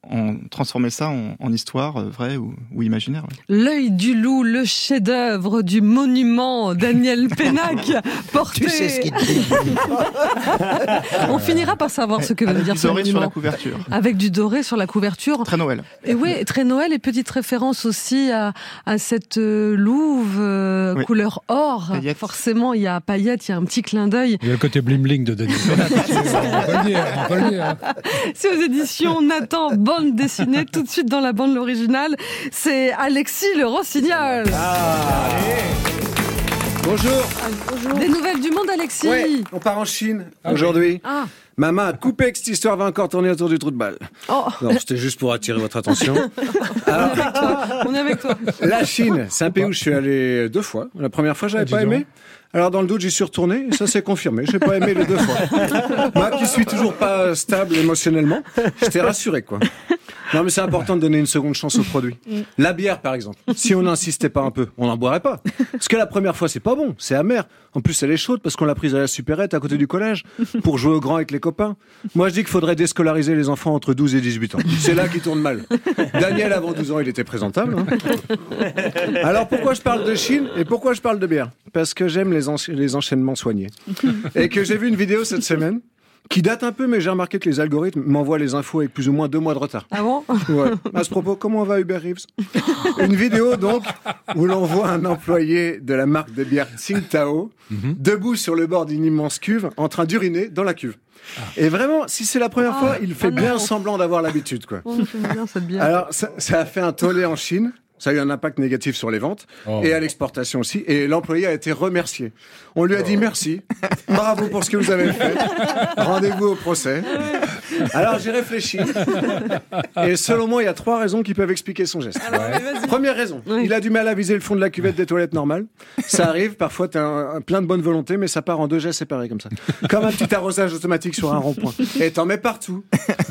en, transformer ça en, en histoire euh, vraie ou, ou imaginaire. ouais. L'œil du loup, le chef-d'œuvre du monument Daniel Pénac, porté. Tu sais ce qu'il te dit. On finira par savoir ce que veut Avec dire du ce doré sur la monument. couverture. Avec du doré sur la couverture. Très Noël. Et oui, très Noël et petite référence aussi à, à cette euh, louve euh, Oui. couleur or. Paillettes. Forcément, il y a paillettes, il y a un petit clin d'œil. Il y a le côté bling-bling de Denis. on peut le dire, on peut le dire. C'est aux éditions Nathan, bande dessinée, tout de suite dans la bande originale. C'est Alexis le Rossignol. Bonjour. Des nouvelles du monde, Alexis Ouais, on part en Chine aujourd'hui. Ah. Ma main a coupé que cette histoire va encore tourner autour du trou de balle. Oh. Non, c'était juste pour attirer votre attention. On est avec toi. La Chine, c'est un pays où je suis allé deux fois. La première fois, j'avais Ah, pas donc. aimé. Alors dans le doute, j'y suis retourné et ça s'est confirmé. J'ai pas aimé les deux fois. Moi qui suis toujours pas stable émotionnellement, j'étais rassuré quoi. Non mais c'est important de donner une seconde chance au produit. La bière par exemple, si on n'insistait pas un peu, on n'en boirait pas. Parce que la première fois c'est pas bon, c'est amer. En plus elle est chaude parce qu'on l'a prise à la supérette à côté du collège pour jouer au grand avec les copains. Moi je dis qu'il faudrait déscolariser les enfants entre 12 et 18 ans. C'est là qu'ils tournent mal. Daniel avant 12 ans il était présentable. hein. Alors pourquoi je parle de Chine et pourquoi je parle de bière? Parce que j'aime les, encha- les enchaînements soignés. Et que j'ai vu une vidéo cette semaine qui date un peu, mais j'ai remarqué que les algorithmes m'envoient les infos avec plus ou moins deux mois de retard. Ah bon? Ouais. À ce propos, comment va Uber Reeves Une vidéo donc où l'on voit un employé de la marque de bière Tsingtao debout sur le bord d'une immense cuve en train d'uriner dans la cuve. Et vraiment, si c'est la première fois, il fait ah bien semblant d'avoir l'habitude, quoi. Oh, bien. Alors, ça, ça a fait un tollé en Chine. Ça a eu un impact négatif sur les ventes Oh. et à l'exportation aussi. Et l'employé a été remercié. On lui a dit merci, bravo pour ce que vous avez fait. Rendez-vous au procès. Alors j'ai réfléchi. Et selon moi, il y a trois raisons qui peuvent expliquer son geste. Première raison, Oui. il a du mal à viser le fond de la cuvette des toilettes normales. Ça arrive, parfois tu as plein de bonne volonté, mais ça part en deux gestes séparés comme ça. Comme un petit arrosage automatique sur un rond-point. Et t'en mets partout.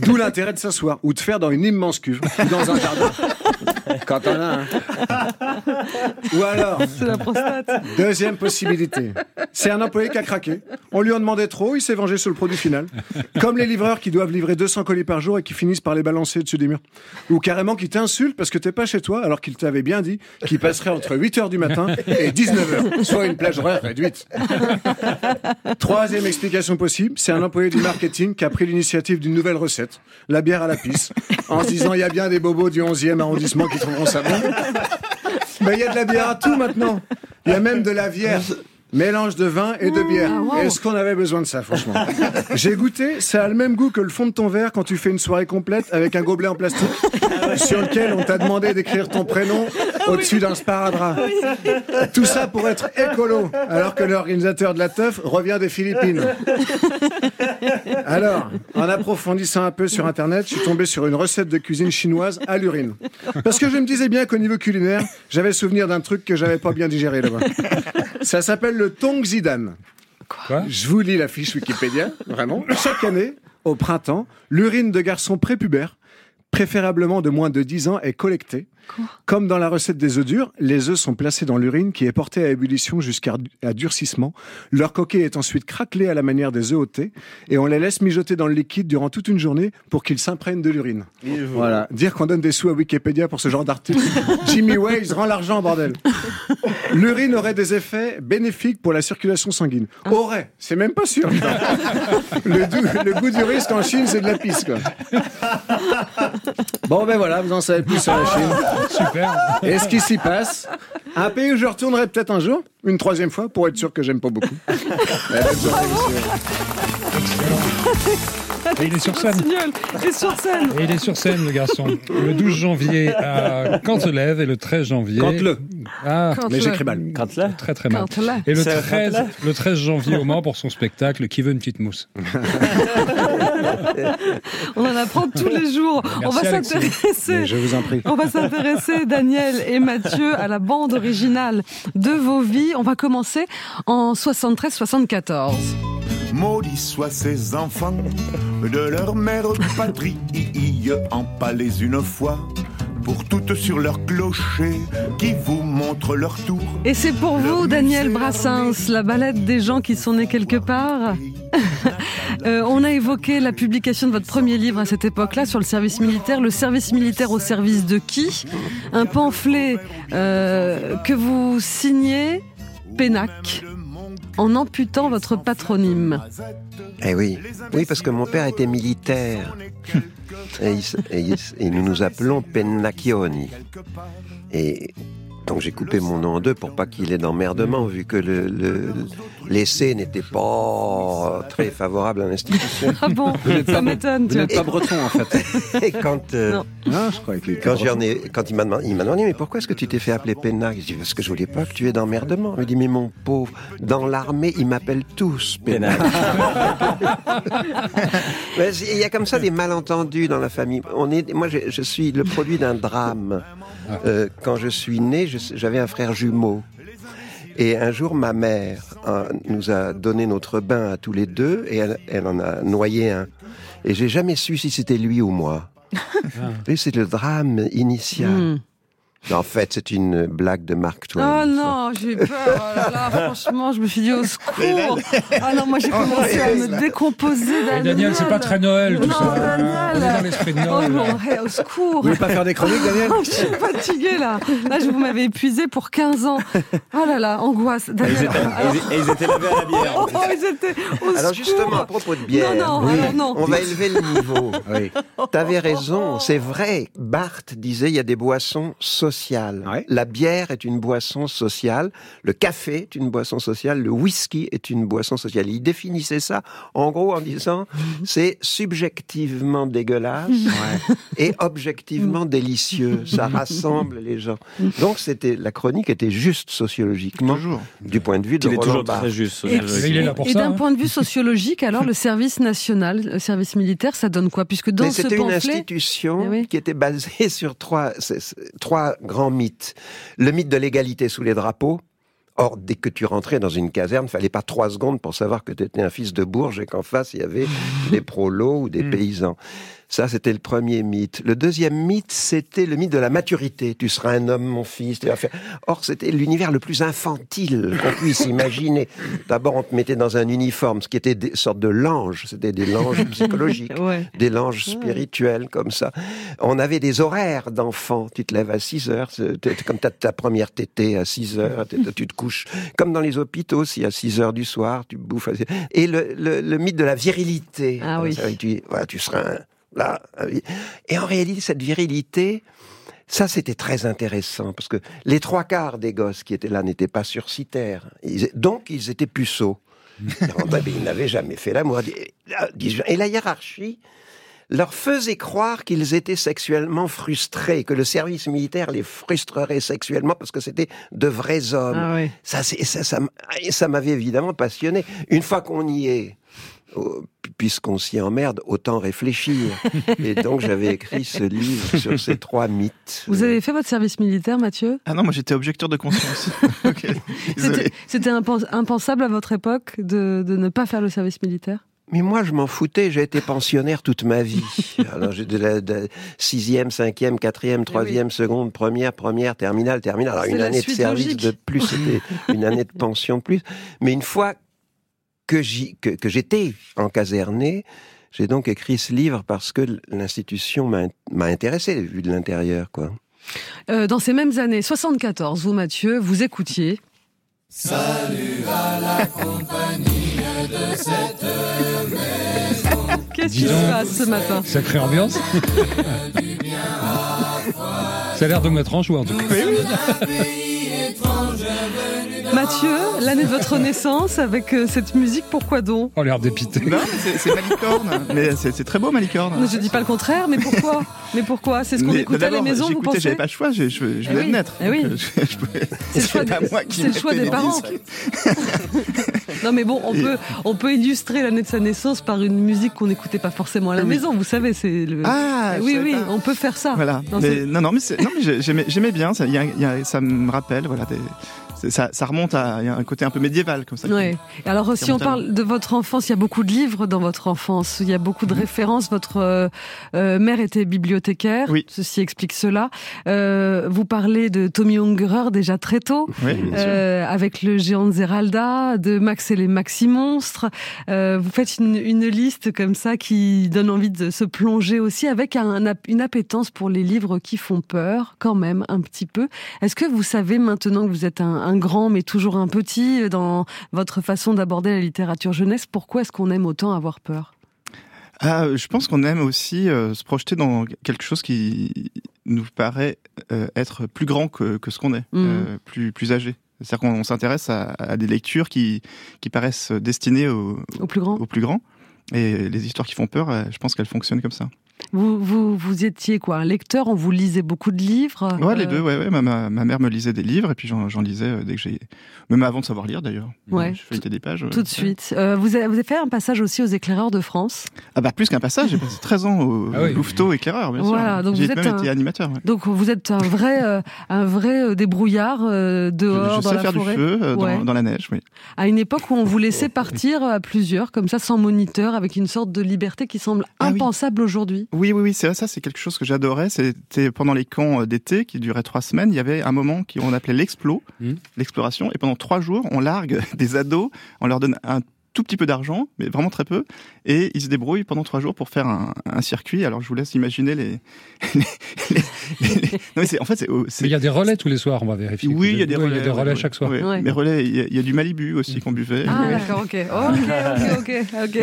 D'où l'intérêt de s'asseoir ou de faire dans une immense cuve ou dans un jardin. Quand on a un. Ou alors, C'est la prostate. Deuxième possibilité. C'est un employé qui a craqué. On lui en demandait trop, il s'est vengé sur le produit final. Comme les livreurs qui doivent livrer 200 colis par jour et qui finissent par les balancer dessus des murs. Ou carrément qui t'insultent parce que t'es pas chez toi alors qu'il t'avait bien dit qu'il passerait entre 8 heures du matin et 19 heures, soit une plage horaire réduite. Troisième explication possible, c'est un employé du marketing qui a pris l'initiative d'une nouvelle recette, la bière à la pisse, en se disant il y a bien des bobos du 11e arrondissement qui trouveront ça bon. Mais il y a de la bière à tout maintenant. Il y a même de la bière. Mélange de vin et de bière. Est-ce qu'on avait besoin de ça, franchement J'ai goûté, ça a le même goût que le fond de ton verre quand tu fais une soirée complète avec un gobelet en plastique sur lequel on t'a demandé d'écrire ton prénom au-dessus d'un sparadrap. Tout ça pour être écolo, alors que l'organisateur de la teuf revient des Philippines. Alors, en approfondissant un peu sur Internet, je suis tombé sur une recette de cuisine chinoise à l'urine. Parce que je me disais bien qu'au niveau culinaire, j'avais souvenir d'un truc que j'avais pas bien digéré là-bas. Ça s'appelle le Tong Zidan. Quoi Je vous lis la fiche Wikipédia, vraiment. Chaque année, au printemps, l'urine de garçons prépubères, préférablement de moins de 10 ans, est collectée. Comme dans la recette des œufs durs, les œufs sont placés dans l'urine qui est portée à ébullition jusqu'à durcissement. Leur coquille est ensuite craquelée à la manière des œufs au thé et on les laisse mijoter dans le liquide durant toute une journée pour qu'ils s'imprègnent de l'urine. Voilà. Dire qu'on donne des sous à Wikipédia pour ce genre d'article. Jimmy Waves rend l'argent, bordel. L'urine aurait des effets bénéfiques pour la circulation sanguine. Aurait, c'est même pas sûr. Le, goût du risque en Chine, c'est de la pisse, quoi. Bon, ben voilà, vous en savez plus sur la Chine. Super. Et ce qui s'y passe. Un pays où je retournerai peut-être un jour, une troisième fois, pour être sûr que j'aime pas beaucoup. Eh, messieurs. Et il est sur scène. Génial. Et sur scène. Et il est sur scène, le garçon. Le 12 janvier à Cantelève et le 13 janvier. Quand-le. Ah, Mais j'écris mal. Très très mal. Et le C'est à 13, Cantelève le 13 janvier au Mans pour son spectacle Qui veut une petite mousse? On en apprend tous les jours. on va s'intéresser. Je vous en prie. On va s'intéresser, Daniel et Mathieu, à la bande originale de vos vies. On va commencer en 73-74. Maudits soient ces enfants de leur mère patrie, empalés une fois pour toutes sur leur clocher qui vous montrent leur tour. Et c'est pour vous, Daniel Brassens, la balade des gens qui sont nés quelque part. Euh, on a évoqué la publication de votre premier livre à cette époque-là sur le service militaire. Le service militaire au service de qui? Un pamphlet euh, que vous signez Pénac en amputant votre patronyme. Eh oui, oui, parce que mon père était militaire. Et, il s- et il s- et nous nous appelons Pennacchioni. Et Donc j'ai coupé mon nom en deux pour pas qu'il ait d'emmerdement, vu que le, le- l'essai n'était pas très favorable à l'institution. Ah bon Ça m'étonne. tu vois. breton en fait. Et quand, euh, Non. Ah, je qu'il était quand, ai, quand il m'a demandé, il m'a demandé, mais pourquoi est-ce que tu t'es fait appeler Pénac Je dis, parce que je voulais pas que tu aies d'emmerdement. Il me dit, mais mon pauvre, dans l'armée, ils m'appellent tous c'est- Il y a comme ça des malentendus dans la famille. On est, moi, je, je suis le produit d'un drame. Euh, quand je suis né, je- j'avais un frère jumeau. Et un jour, ma mère euh, nous a donné notre bain à tous les deux et elle, elle en a noyé un. Et j'ai jamais su si c'était lui ou moi. Et c'est le drame initial. Hmm. En fait, c'est une blague de Mark Twain. Oh non, j'ai eu peur. Oh là là, franchement, je me suis dit au secours. Ah non, moi j'ai commencé à me décomposer. Daniel, c'est pas très Noël tout Non, ça. Daniel. On est dans l'esprit de Oh Noël. non, hey, au secours. Vous voulez pas faire des chroniques, Daniel Oh, je suis fatiguée là. Là, je vous m'avez épuisé pour 15 ans. Oh là là, angoisse. Et ils Daniel, étaient, alors- et ils- étaient lavés à la bière. Oh, oh, ils étaient au Alors secours. justement, à propos de bière, Non, non, alors non. on va élever le niveau. Oui. T'avais raison, c'est vrai. Barthes disait il y a des boissons sociales. Ouais. La bière est une boisson sociale, le café est une boisson sociale, le whisky est une boisson sociale. Il définissait ça en gros en disant c'est subjectivement dégueulasse et objectivement délicieux. Ça rassemble les gens. Donc c'était la chronique était juste sociologiquement Toujours. du point de vue de Il est Roland toujours Barthes. très juste. Et- d'un hein. point de vue sociologique, alors le service national, le service militaire, ça donne quoi? Puisque dans Mais ce c'était une institution Eh oui. qui était basée sur trois, trois grands mythes. Le mythe de l'égalité sous les drapeaux. Or, dès que tu rentrais dans une caserne, fallait pas trois secondes pour savoir que tu étais un fils de Bourges et qu'en face, il y avait des prolos ou des paysans. Ça, c'était le premier mythe. Le deuxième mythe, c'était le mythe de la maturité. Tu seras un homme, mon fils. Tu vas faire... Or, c'était l'univers le plus infantile qu'on puisse imaginer. D'abord, on te mettait dans un uniforme, ce qui était des sortes de langes. C'était des langes psychologiques Ouais. des langes spirituels comme ça. On avait des horaires d'enfants. Tu te lèves à 6 heures, comme tu ta première tétée à 6 heures, tu te couches. Comme dans les hôpitaux, si à 6 heures du soir, tu bouffes. à- Et le, le- le mythe de la virilité. Ah oui. Tu, voilà, tu seras un- là. un- Et en réalité, cette virilité, ça, c'était très intéressant parce que les trois quarts des gosses qui étaient là n'étaient pas sursitaires. Ils- donc, ils étaient puceaux. Ils n'avaient jamais fait l'amour. Et la hiérarchie leur faisait croire qu'ils étaient sexuellement frustrés, que le service militaire les frustrerait sexuellement parce que c'était de vrais hommes. Ah. Ça, ça, ça, m'avait évidemment passionné. Une fois qu'on y est, puisqu'on s'y emmerde, autant réfléchir. Et donc j'avais écrit ce livre sur ces trois mythes. Vous avez fait votre service militaire, Mathieu? Ah non, moi j'étais objecteur de conscience. C'était- C'était impens- impensable à votre époque de, de ne pas faire le service militaire? Mais moi, je m'en foutais. J'ai été pensionnaire toute ma vie. Alors, j'ai de la de sixième, cinquième, quatrième, troisième, seconde, première, première, terminale, terminale. Alors, une année de service logique. de plus, c'était une année de pension de plus. Mais une fois que j'y, que, que j'étais en caserné, j'ai donc écrit ce livre parce que l'institution m'a, intéressé, vu de l'intérieur, quoi. Euh, Dans ces mêmes années, 74, vous, Mathieu, vous écoutiez. Qu'est-ce Dis qui se passe ce matin? Sacrée ambiance. Ça a l'air de mettre en joie en tout cas. Mathieu, l'année de votre naissance, avec euh, cette musique, pourquoi donc? On a l'air dépité. Non, mais c'est- Malicorne. Mais c'est très beau, Malicorne. Je dis pas le contraire, mais pourquoi? Mais pourquoi? C'est ce qu'on Mais- écoutait à la maison, vous pensez? j'avais pas le choix, je, je, je Eh venais oui, de naître. eh oui. Euh, C'est le choix, des- le choix parents. Non mais bon, on Et- peut, on peut illustrer l'année de sa naissance par une musique qu'on n'écoutait pas forcément à la Oui. maison, vous savez, c'est le... Ah, je oui, oui, pas. on peut faire ça. Voilà. Non, Mais, non, non, mais, mais j'aimais, bien. Ça, il y a- il y a- ça me rappelle, voilà, des- ça, ça remonte à il y a un côté un peu médiéval comme ça. Ouais. Et Alors si on parle de votre enfance, il y a beaucoup de livres dans votre enfance, il y a beaucoup de Mhm. références. Votre euh, euh, mère était bibliothécaire, Oui. ceci explique cela. Euh, vous parlez de Tommy Ungerer déjà très tôt. Oui, bien sûr. Euh, avec le géant de Zeralda, de Max et les Maxi Monstres. Euh, vous faites une, une liste comme ça qui donne envie de se plonger aussi avec un, une appétence pour les livres qui font peur, quand même, un petit peu. Est-ce que vous savez maintenant que vous êtes un, un grand mais toujours un petit dans votre façon d'aborder la littérature jeunesse, pourquoi est-ce qu'on aime autant avoir peur? Ah, je pense qu'on aime aussi euh, se projeter dans quelque chose qui nous paraît euh, être plus grand que, que ce qu'on est, euh, plus, plus âgé. C'est-à-dire qu'on on s'intéresse à, à des lectures qui, qui paraissent destinées aux, Au plus grand aux plus grands. Et les histoires qui font peur, euh, je pense qu'elles fonctionnent comme ça. Vous, vous, vous étiez quoi Un lecteur On vous lisait beaucoup de livres Ouais, les Euh, deux, ouais, ouais. Ma, ma, ma mère me lisait des livres et puis j'en lisais euh, dès que j'ai. Même avant de savoir lire d'ailleurs. Ouais. Je feuilletais des pages. Tout de suite. Euh, vous, avez, vous avez fait un passage aussi aux éclaireurs de France. Ah bah plus qu'un passage, j'ai passé 13 ans au Ah oui. Louveteau éclaireur, bien Voilà, sûr. donc J'ai vous êtes même un- été animateur. ouais. Donc vous êtes un vrai, euh, un vrai débrouillard euh, dehors je dans sais la faire forêt. du feu euh, dans, Ouais. dans la neige, oui. À une époque où on vous laissait partir à plusieurs, comme ça, sans moniteur, avec une sorte de liberté qui semble Ah oui. impensable aujourd'hui. Oui, oui, oui, c'est ça, c'est quelque chose que j'adorais. C'était pendant les camps euh, d'été qui duraient trois semaines. Il y avait un moment qu'on appelait l'explo, Mhm. l'exploration, et pendant trois jours, on largue des ados, on leur donne un tout petit peu d'argent, mais vraiment très peu, et ils se débrouillent pendant trois jours pour faire un, un circuit. Alors je vous laisse imaginer les. les- les- les- Non, mais c'est- en fait, c'est. il y a des relais tous les soirs, on va vérifier. Oui, il y a des relais. il y a des relais ouais, chaque soir. ouais. Ouais. Mais relais, il y, a- il y a du Malibu aussi qu'on buvait. Ah Ouais. d'accord, ok. Ok, ok, ok. ok.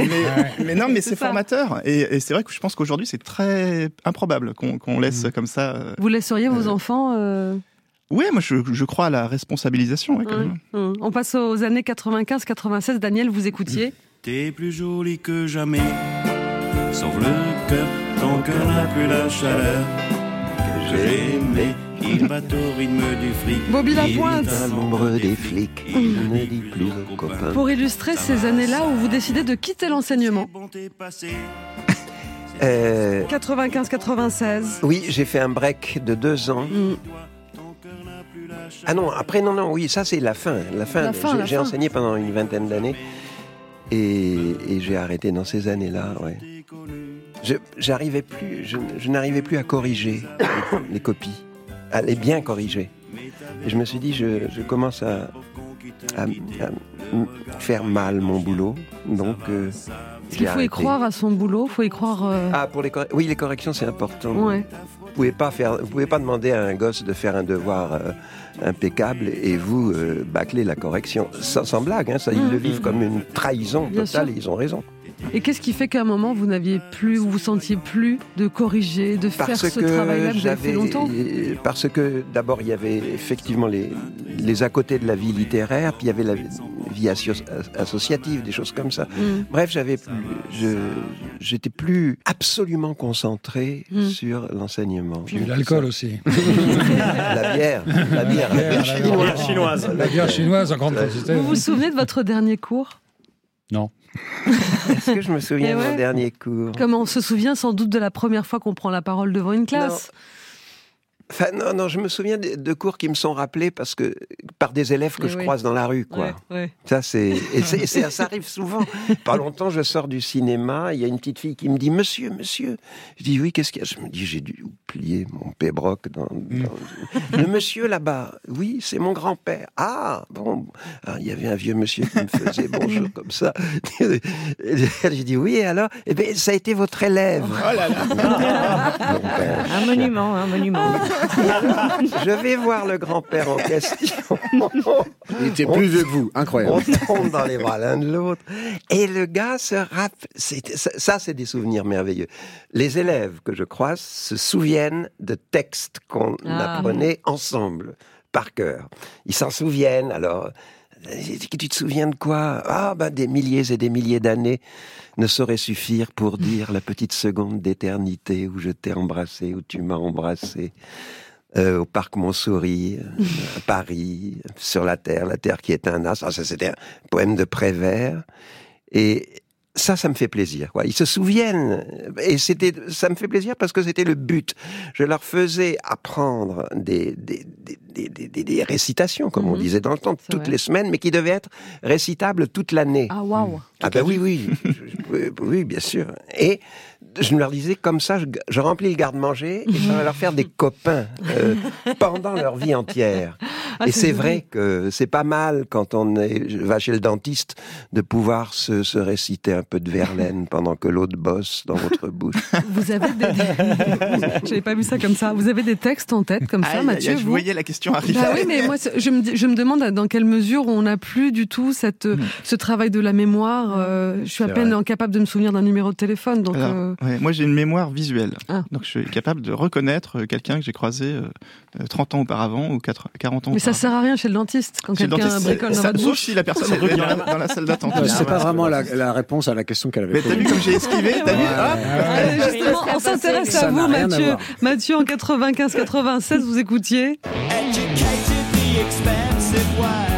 Mais, mais non, mais C'est formateur. Et, et c'est vrai que je pense qu'aujourd'hui, c'est très improbable qu'on laisse comme ça. euh, Vous laisseriez vos Euh, enfants euh, Oui, moi, je, je crois à la responsabilisation. ouais, quand ouais. même. Hum. On passe aux années 95-96. Daniel, vous écoutiez T'es plus jolie que jamais. Sauve le cœur, ton cœur n'a plus la chaleur que j'aimais. Il bat au rythme du fric. Bobby Lapointe. L'ombre des flics, il ne dit plus aux copains. Pour illustrer ces années-là où vous décidez de quitter l'enseignement. Bon, t'es passé. Euh, 95-96. oui, j'ai fait un break de deux ans. Hum. Ah non, après, non, non, oui, ça c'est la fin. La fin. J'ai- enseigné pendant une vingtaine d'années et, et j'ai arrêté dans ces années-là, ouais. J'arrivais plus, je, je n'arrivais plus à corriger les, les copies, à les bien corriger. Et je me suis dit, je, je commence à, à- à m- faire mal mon boulot, donc. euh, qu'il faut y croire à son boulot, faut y croire. euh, Ah, pour les oui, les corrections, c'est important. Ouais. Vous pouvez pas faire, vous pouvez pas demander à un gosse de faire un devoir euh, impeccable et vous euh, bâcler la correction. Sans, sans blague, hein, ça, ils Mm. le vivent comme une trahison totale et ils ont raison. Et qu'est-ce qui fait qu'à un moment vous n'aviez plus, vous vous sentiez plus de corriger, de faire Parce ce que travail-là que vous avez fait longtemps parce que d'abord il y avait effectivement les, les à côté de la vie littéraire, puis il y avait la vie asso- associative, des choses comme ça. Mm. Bref, j'avais j'étais plus absolument concentré Mm. sur l'enseignement. Puis l'alcool aussi. La bière, la bière, la bière La chinoise. chinoise. La bière chinoise en grande quantité. Vous vous souvenez de votre dernier cours? Non. Est-ce que je me souviens de ouais. mon dernier cours? Comme on se souvient sans doute de la première fois qu'on prend la parole devant une classe. Enfin, non, non, je me souviens de, de cours qui me sont rappelés parce que par des élèves que je oui. croise dans la rue, quoi. Ça, c'est, ça arrive souvent. Pas longtemps, je sors du cinéma, il y a une petite fille qui me dit, monsieur, monsieur. Je dis, oui, qu'est-ce qu'il y a? Je me dis, j'ai dû oublier mon pébroc dans, dans- Le monsieur là-bas, oui, c'est mon grand-père. Ah, bon. Ah, il y avait un vieux monsieur qui me faisait bonjour comme ça. J'ai dit, oui, et alors? Eh bien, ça a été votre élève. Oh là là. Bon, ben, Un monument, un monument. Je vais voir le grand-père en question. Il était plus vieux que vous, incroyable. On tombe dans les bras l'un de l'autre. Et le gars se rappelle. ça, c'est des souvenirs merveilleux. Les élèves que je croise se souviennent de textes qu'on Ah. apprenait ensemble, par cœur. Ils s'en souviennent, alors. Euh, Tu te souviens de quoi? Ah, ben des milliers et des milliers d'années ne sauraient suffire pour dire la petite seconde d'éternité où je t'ai embrassé, où tu m'as embrassé. Euh, au parc Montsouris, euh, à Paris, sur la terre, la terre qui est un as. Ah, ça, c'était un poème de Prévert. Et ça, ça me fait plaisir. Quoi. Ils se souviennent. Et c'était, ça me fait plaisir parce que c'était le but. Je leur faisais apprendre des, des, des, des, des- récitations, comme on Mhm. disait dans le temps, toutes vrai. les semaines, mais qui devaient être récitables toute l'année. Ah waouh. Ah ben oui, oui, oui, bien sûr. Et je leur disais comme ça, je, je remplis le garde-manger et je vais leur faire des copains euh, pendant leur vie entière. Ah, et c'est vrai que c'est pas mal quand on est, va chez le dentiste de pouvoir se, se réciter un peu de Verlaine pendant que l'autre bosse dans votre bouche. Vous avez des... J'avais pas vu ça comme ça. Vous avez des textes en tête comme ça, Mathieu aïe, je vous voyais la question arriver. Bah oui, mais moi, je me, je me demande dans quelle mesure on n'a plus du tout cette, Hmm. ce travail de la mémoire. Euh, je suis à peine vrai. incapable de me souvenir d'un numéro de téléphone. Donc, Alors, euh, ouais, moi, j'ai une mémoire visuelle. Ah. Donc, je suis capable de reconnaître euh, quelqu'un que j'ai croisé euh, euh, 30 ans auparavant ou 4, 40 ans mais ça sert à rien chez le dentiste quand quelqu'un bricole dans ça- votre sauf bouche. si la personne est dans la, dans la salle d'attente. C'est pas vraiment la, la réponse à la question qu'elle avait Mais t'as vu comme j'ai esquivé T'as vu Hop Allez, justement, on s'intéresse à vous, Mathieu. Mathieu, en 95-96, vous écoutiez. Educated the expensive way.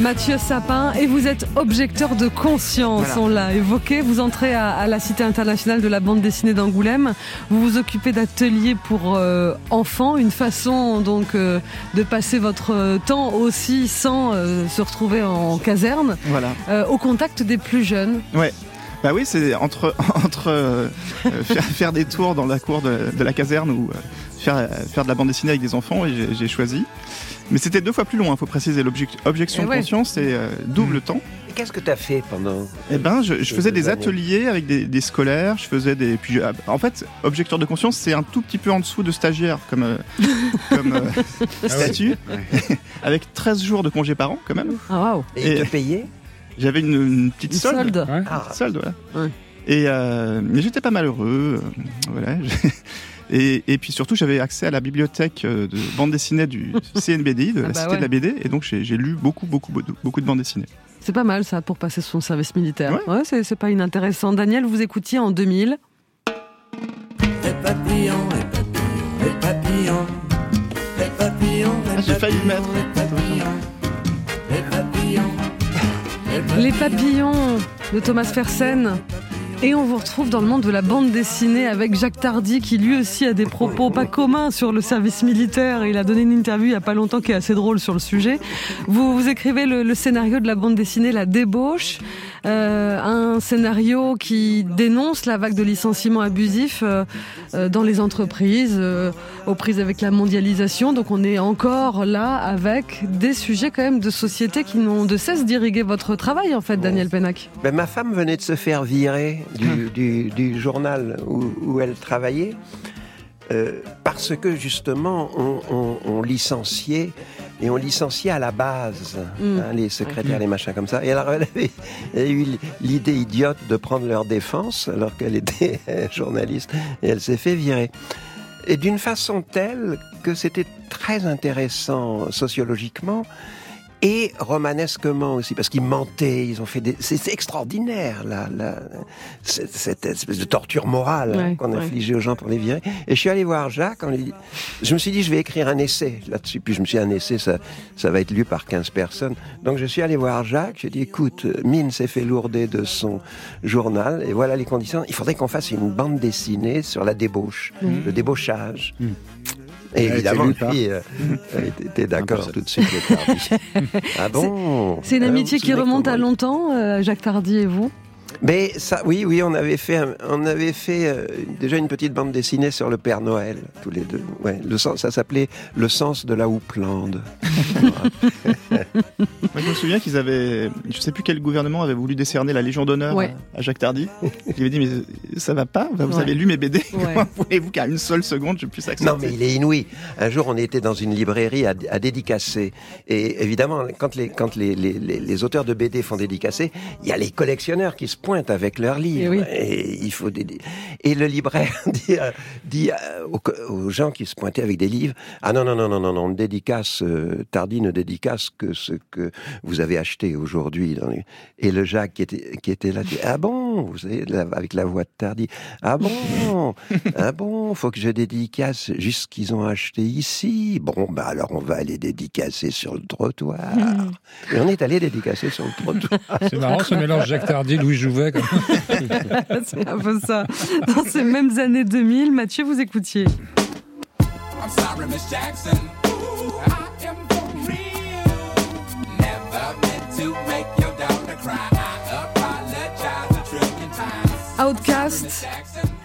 Mathieu Sapin, et vous êtes objecteur de conscience, Voilà. on l'a évoqué. Vous entrez à, à la Cité internationale de la bande dessinée d'Angoulême. Vous vous occupez d'ateliers pour euh, enfants, une façon donc euh, de passer votre euh, temps aussi sans euh, se retrouver en caserne, Voilà. euh, au contact des plus jeunes. Ouais. Bah oui, c'est entre, entre euh, euh, faire, faire des tours dans la cour de, de la caserne ou euh, faire, euh, faire de la bande dessinée avec des enfants, et j'ai choisi. Mais c'était deux fois plus long, il faut préciser. L'objection Eh de ouais. conscience, c'est euh, double temps. Et Qu'est-ce que tu as fait pendant Eh ben, je, faisais des ateliers avec des, des scolaires, je faisais des. Puis, je- en fait, objecteur de conscience, c'est un tout petit peu en dessous de stagiaire comme, euh, comme euh, statut, avec 13 jours de congé par an quand même. Ah waouh Et, payer J'avais une, une petite Une solde. solde. Ouais. Ah, Petite solde, voilà. Ouais. Et euh, mais j'étais pas malheureux, euh, voilà. Et, et puis surtout, j'avais accès à la bibliothèque euh, de bande dessinée du CNBDI, de Ah la bah Cité ouais. de la BD, et donc j'ai lu beaucoup, beaucoup, beaucoup, de bandes dessinées. C'est pas mal ça pour passer son service militaire. Ouais. Ouais, c'est pas inintéressant. Daniel, vous écoutiez en 2000. Les papillons, les papillons, les papillons, les papillons, Ah, j'ai failli le mettre. les papillons, les papillons, Les papillons de Thomas Fersen. Et on vous retrouve dans le monde de la bande dessinée avec Jacques Tardy qui lui aussi a des propos pas communs sur le service militaire. Il a donné une interview il y a pas longtemps qui est assez drôle sur le sujet. Vous, vous écrivez le, le scénario de la bande dessinée La Débauche, euh, un scénario qui dénonce la vague de licenciements abusifs euh, euh, dans les entreprises, euh, aux prises avec la mondialisation. Donc on est encore là avec des sujets quand même de société qui n'ont de cesse d'irriguer votre travail en fait, Daniel Pennac. Ben, ma femme venait de se faire virer du, du- du journal où, où elle travaillait euh, parce que justement on, on- on licenciait et on licenciait à la base Mm. hein, les secrétaires, les machins comme ça. Et alors elle avait, elle a eu l'idée idiote de prendre leur défense alors qu'elle était journaliste et elle s'est fait virer. Et d'une façon telle que c'était très intéressant sociologiquement et romanesquement aussi, parce qu'ils mentaient, ils ont fait des... C'est extraordinaire, là, là, cette, espèce de torture morale Ouais, qu'on ouais. infligeait aux gens pour les virer. Et je suis allé voir Jacques, on lui dit... je me suis dit, je vais écrire un essai là-dessus. Puis je me suis dit, un essai, ça, ça va être lu par 15 personnes. Donc je suis allé voir Jacques, j'ai dit, écoute, Mine s'est fait lourder de son journal, et voilà les conditions. Il faudrait qu'on fasse une bande dessinée sur la débauche, le débauchage. Et été évidemment, lui, euh, était- était d'accord tout de suite. le Tardy. ah bon C'est une Ah, amitié qui remonte à longtemps, euh, Jacques Tardy et vous? Mais ça, oui, oui, on avait fait, on avait fait euh, déjà une petite bande dessinée sur le Père Noël, tous les deux. Ouais, le sens, ça s'appelait Le sens de la houppelande. Moi, je me souviens qu'ils avaient, je sais plus quel gouvernement avait voulu décerner la Légion d'honneur Ouais. à, Jacques Tardy. Il avait dit mais ça va pas, vous Ouais. avez lu mes BD, Ouais. comment voulez-vous qu'à une seule seconde je puisse accepter? Non, mais il est inouï. Un jour, on était dans une librairie à, à dédicacer. Et évidemment, quand, les, quand les, les, les, les auteurs de BD font dédicacer, il y a les collectionneurs qui se pointent avec leurs livres. oui. Et, il faut et le libraire dit, euh, dit euh, aux, gens qui se pointaient avec des livres Ah non, non, non, non, non, non, on ne dédicace, euh, Tardy ne dédicace que ce que vous avez acheté aujourd'hui. dans les- Et le Jacques qui était, qui était là dit Ah bon Vous savez, la- avec la voix de Tardy Ah bon Ah bon Faut que je dédicace juste ce qu'ils ont acheté ici. Bon, bah alors on va aller dédicacer sur le trottoir. Et on est allé dédicacer sur le trottoir. C'est marrant ce mélange Jacques Tardy, Louis Jouvet. C'est un peu ça. Dans ces mêmes années 2000, Mathieu, vous écoutiez. I'm sorry, Miss Jackson. Ooh, I am for real. Never meant to make your daughter cry. I apologize a trillion times. Outcast,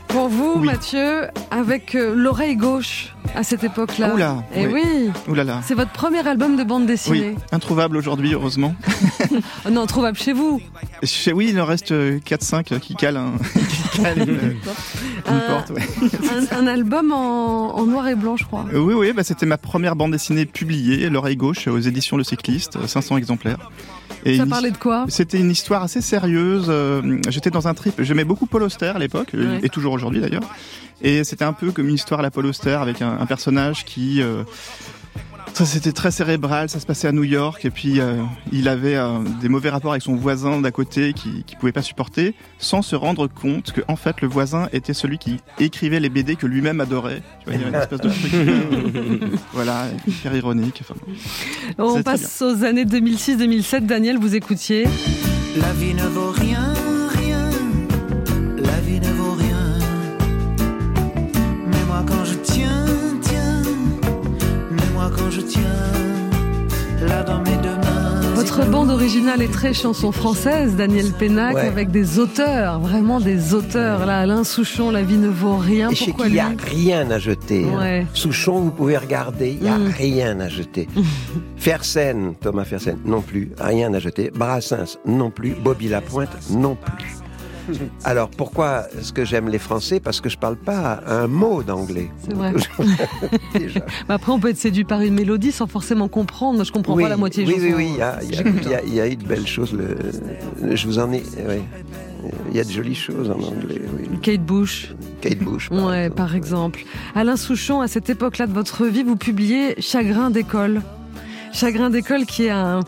pour vous, Mathieu, avec euh, l'oreille gauche à cette époque-là. Oula, Et oui. oui, là c'est votre premier album de bande dessinée. Oui, introuvable aujourd'hui, heureusement. Oh non, trouvable chez vous. Chez- oui, il en reste euh, 4-5 qui calent, un- qui calent une, une Euh, porte. ouais. Un, un album en, en noir et blanc, je crois. Euh, Oui, oui, bah, c'était ma première bande dessinée publiée, L'oreille gauche, aux éditions Le Cycliste, euh, 500 exemplaires. Et Ça parlait de quoi C'était une histoire assez sérieuse. euh, J'étais dans un trip. J'aimais beaucoup Paul Auster à l'époque, euh, Ouais. et toujours aujourd'hui d'ailleurs. Et c'était un peu comme une histoire à la Paul Auster avec un, un personnage qui. euh, ça c'était très cérébral, ça se passait à New York et puis euh, il avait euh, des mauvais rapports avec son voisin d'à côté qui qui pouvait pas supporter, sans se rendre compte que en fait le voisin était celui qui écrivait les BD que lui-même adorait. Tu vois, il y a une espèce de truc, euh, voilà, hyper ironique. Enfin, On passe aux années 2006-2007. Daniel, vous écoutiez La vie ne vaut rien, rien. La vie ne vaut rien. Mais moi quand je tiens. Votre bande originale est très chanson française, Daniel Pénac, Ouais. avec des auteurs, vraiment des auteurs. Là, Alain Souchon, La vie ne vaut rien. Et chez Pourquoi qui il n'y a rien à jeter. hein. Souchon, vous pouvez regarder, il n'y a Mm. rien à jeter. Fersen, Thomas Fersen, non plus, rien à jeter. Brassens, non plus. Bobby Lapointe, non plus. Alors pourquoi est-ce que j'aime les Français? Parce que je parle pas un mot d'anglais. C'est vrai. Déjà. Bah Après, on peut être séduit par une mélodie sans forcément comprendre. Je comprends oui, pas la moitié oui, oui, oui, il y a, il y a- J'écoute, il y a- il y a eu de belles choses. le- je vous en ai. Il y a de jolies choses en anglais. Oui. Kate Bush. Kate Bush. par Ouais, exemple. par exemple. Alain Souchon, à cette époque-là de votre vie, vous publiez Chagrin d'école. Chagrin d'école qui est un,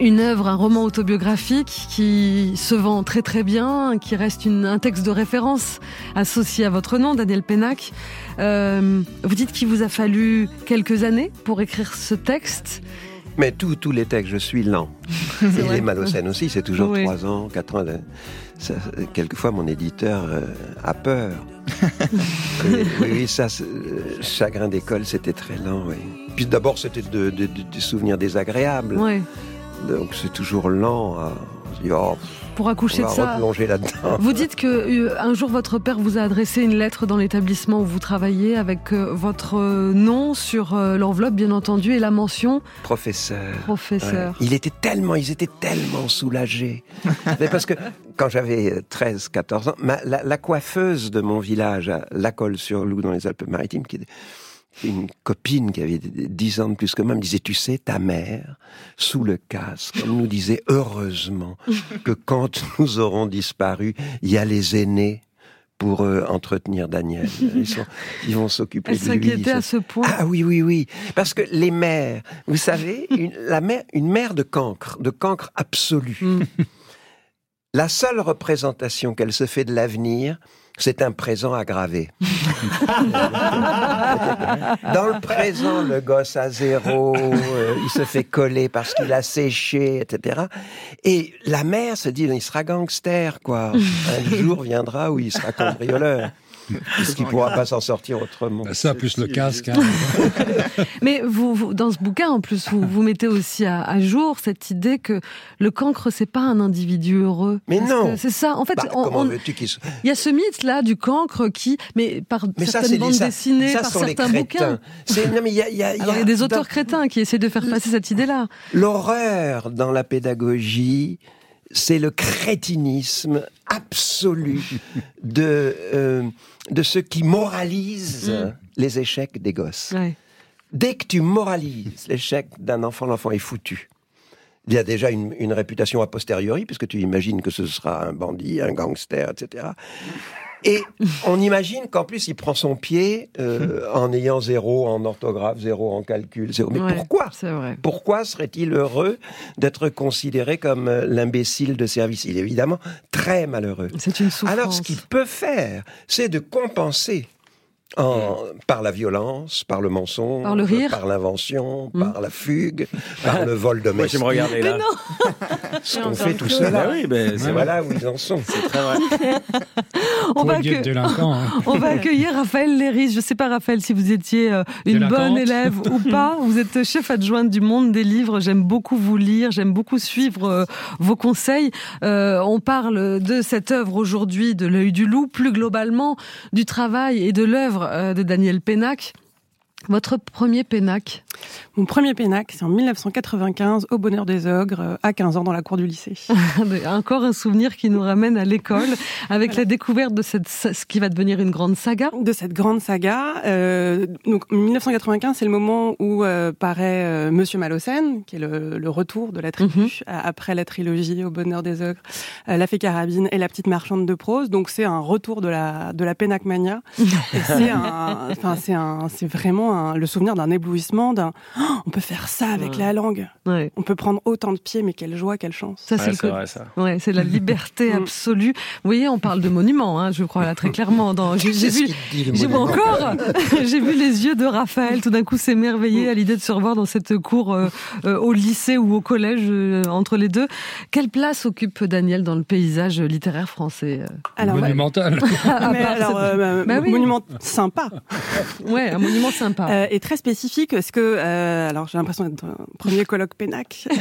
une œuvre, un roman autobiographique qui se vend très très bien, qui reste une- un texte de référence associé à votre nom, Daniel Pénac. Euh, vous dites qu'il vous a fallu quelques années pour écrire ce texte. Mais tous tous les textes, je suis lent. Et les Malocènes aussi, c'est toujours Oui. trois ans, quatre ans. Ça, quelquefois, mon éditeur euh, a peur. oui, oui, ça, euh, chagrin d'école, c'était très lent, oui. Puis d'abord, c'était de- de- de- des souvenirs désagréables. Ouais. Donc c'est toujours lent. dit, oh, Pour accoucher on de va ça. replonger là-dedans. Vous dites que euh, un jour votre père vous a adressé une lettre dans l'établissement où vous travaillez avec euh, votre euh, nom sur l'enveloppe bien entendu et la mention Professeur. professeur. Ouais. Il était tellement, ils étaient tellement soulagés. Mais parce que quand j'avais 13, 14 ans, ma- la, la coiffeuse de mon village, à La Colle-sur-Loup, dans les Alpes-Maritimes, qui était une copine qui avait 10 ans de plus que moi, me disait, tu sais, ta mère, sous le casque, elle nous disait, heureusement que quand nous aurons disparu, il y a les aînés pour euh, entretenir Daniel. Ils, sont- ils vont s'occuper de lui. s'inquiétait à ce point. Ah oui, oui, oui. Parce que les mères, vous savez, une, la mère, une mère de cancre, de cancre absolu. Mm. La seule représentation qu'elle se fait de l'avenir, c'est un présent aggravé. Dans le présent, le gosse a zéro, euh, il se fait coller parce qu'il a séché, etc. Et la mère se dit, il sera gangster, quoi. Un jour viendra où il sera cambrioleur. Puisqu'il ne pourra pas s'en sortir autrement. Bah, Ça, plus le casque. hein. Mais vous, vous- dans ce bouquin, en plus, vous, vous mettez aussi à, à jour cette idée que le cancre, c'est pas un individu heureux. Mais non. C'est ça. En fait, Bah, on- comment on- veux-tu qu'il se- il y a ce mythe-là du cancre qui, mais par Mais ça, certaines c'est bandes les, ça, dessinées, ça par certains bouquins. C'est- non, mais il y a, y Alors, y des auteurs dans- crétins qui essaient de faire passer cette idée-là. L'horreur dans la pédagogie, c'est le crétinisme absolu de, euh, de ceux qui moralisent Mm. les échecs des gosses. Ouais. Dès que tu moralises l'échec d'un enfant, l'enfant est foutu. Il y a déjà une, une réputation a posteriori, puisque tu imagines que ce sera un bandit, un gangster, etc. Et on imagine qu'en plus, il prend son pied euh, en ayant zéro en orthographe, zéro en calcul, zéro. Mais Ouais, pourquoi vrai. pourquoi serait-il heureux d'être considéré comme euh, l'imbécile de service? Il est évidemment très malheureux. C'est une souffrance. Alors, ce qu'il peut faire, c'est de compenser En- par la violence, par le mensonge, Par le rire. par l'invention, Mm. par la fugue, par le vol Moi, domestique. je me regardais là. Ce Mais qu'on on fait tout cela. Bah oui, ben, c'est voilà où ils en sont. C'est très vrai. On va, hein. on va accueillir Raphaël Léris. Je ne sais pas, Raphaël, si vous étiez euh, une Délinquante. bonne élève ou pas. Vous êtes chef adjointe du monde des livres. J'aime beaucoup vous lire. J'aime beaucoup suivre euh, vos conseils. Euh, on parle de cette œuvre aujourd'hui, de l'œil du loup, plus globalement du travail et de l'œuvre de Daniel Pénac. Votre premier Pénac Mon premier pénac, c'est en 1995, au Bonheur des Ogres, euh, à 15 ans, dans la cour du lycée. Encore un souvenir qui nous ramène à l'école, avec la découverte de cette, ce qui va devenir une grande saga. De cette grande saga. Euh, donc, 1995, c'est le moment où euh, paraît euh, Monsieur Malocène, qui est le, le retour de la tribu, Mhm. après la trilogie Au Bonheur des Ogres, La Fée Carabine et La Petite Marchande de Prose. Donc, c'est un retour de la, de la Pénacmania. Et c'est un, enfin, c'est un, c'est vraiment un- le souvenir d'un éblouissement, d'un, Oh, on peut faire ça avec Ouais. la langue. Ouais. On peut prendre autant de pieds, mais quelle joie, quelle chance. Ça, c'est Ouais, le c'est côté- vrai, ça. Ouais, c'est la liberté Mm. absolue. Vous voyez, on parle de monuments, hein, je crois là très clairement. Dans, j'ai, vu, j'ai vu encore, j'ai vu les yeux de Raphaël tout d'un coup s'émerveiller à l'idée de se revoir dans cette cour euh, euh, au lycée ou au collège euh, entre les deux. Quelle place occupe Daniel dans le paysage littéraire français Alors, Monumental. à mais part alors, cette- euh, Bah oui. monument sympa. Ouais, un monument sympa. Euh, et très spécifique, parce que, euh, alors j'ai l'impression d'être un premier colloque Pénac.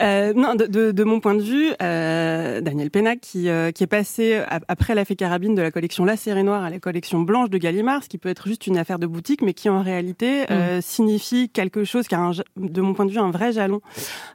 Euh, non, de, de, de mon point de vue, euh, Daniel Pénac, qui, euh, qui est passé après la fée carabine de la collection La Série Noire à la collection Blanche de Gallimard, ce qui peut être juste une affaire de boutique, mais qui en réalité euh, signifie quelque chose qui a, un, de mon point de vue, un vrai jalon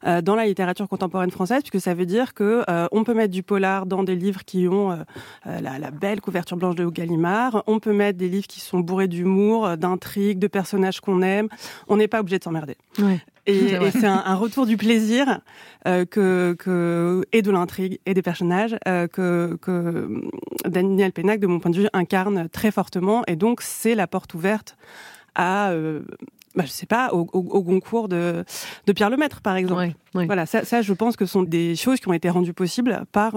euh, dans la littérature contemporaine française, puisque ça veut dire que euh, on peut mettre du polar dans des livres qui ont la, la belle couverture blanche de Gallimard. On peut mettre des livres qui sont bourrés d'humour, d'intrigues, de personnages qu'on aime. On n'est pas obligé de s'emmerder. Ouais. Et, C'est vrai. et c'est un, un retour du plaisir euh, que, que et de l'intrigue et des personnages euh, que, que Daniel Pénac, de mon point de vue, incarne très fortement. Et donc c'est la porte ouverte à euh, bah, je sais pas, au, au, au Goncourt de, de Pierre Lemaître, par exemple. Ouais, ouais. Voilà, ça, ça, je pense que ce sont des choses qui ont été rendues possibles par,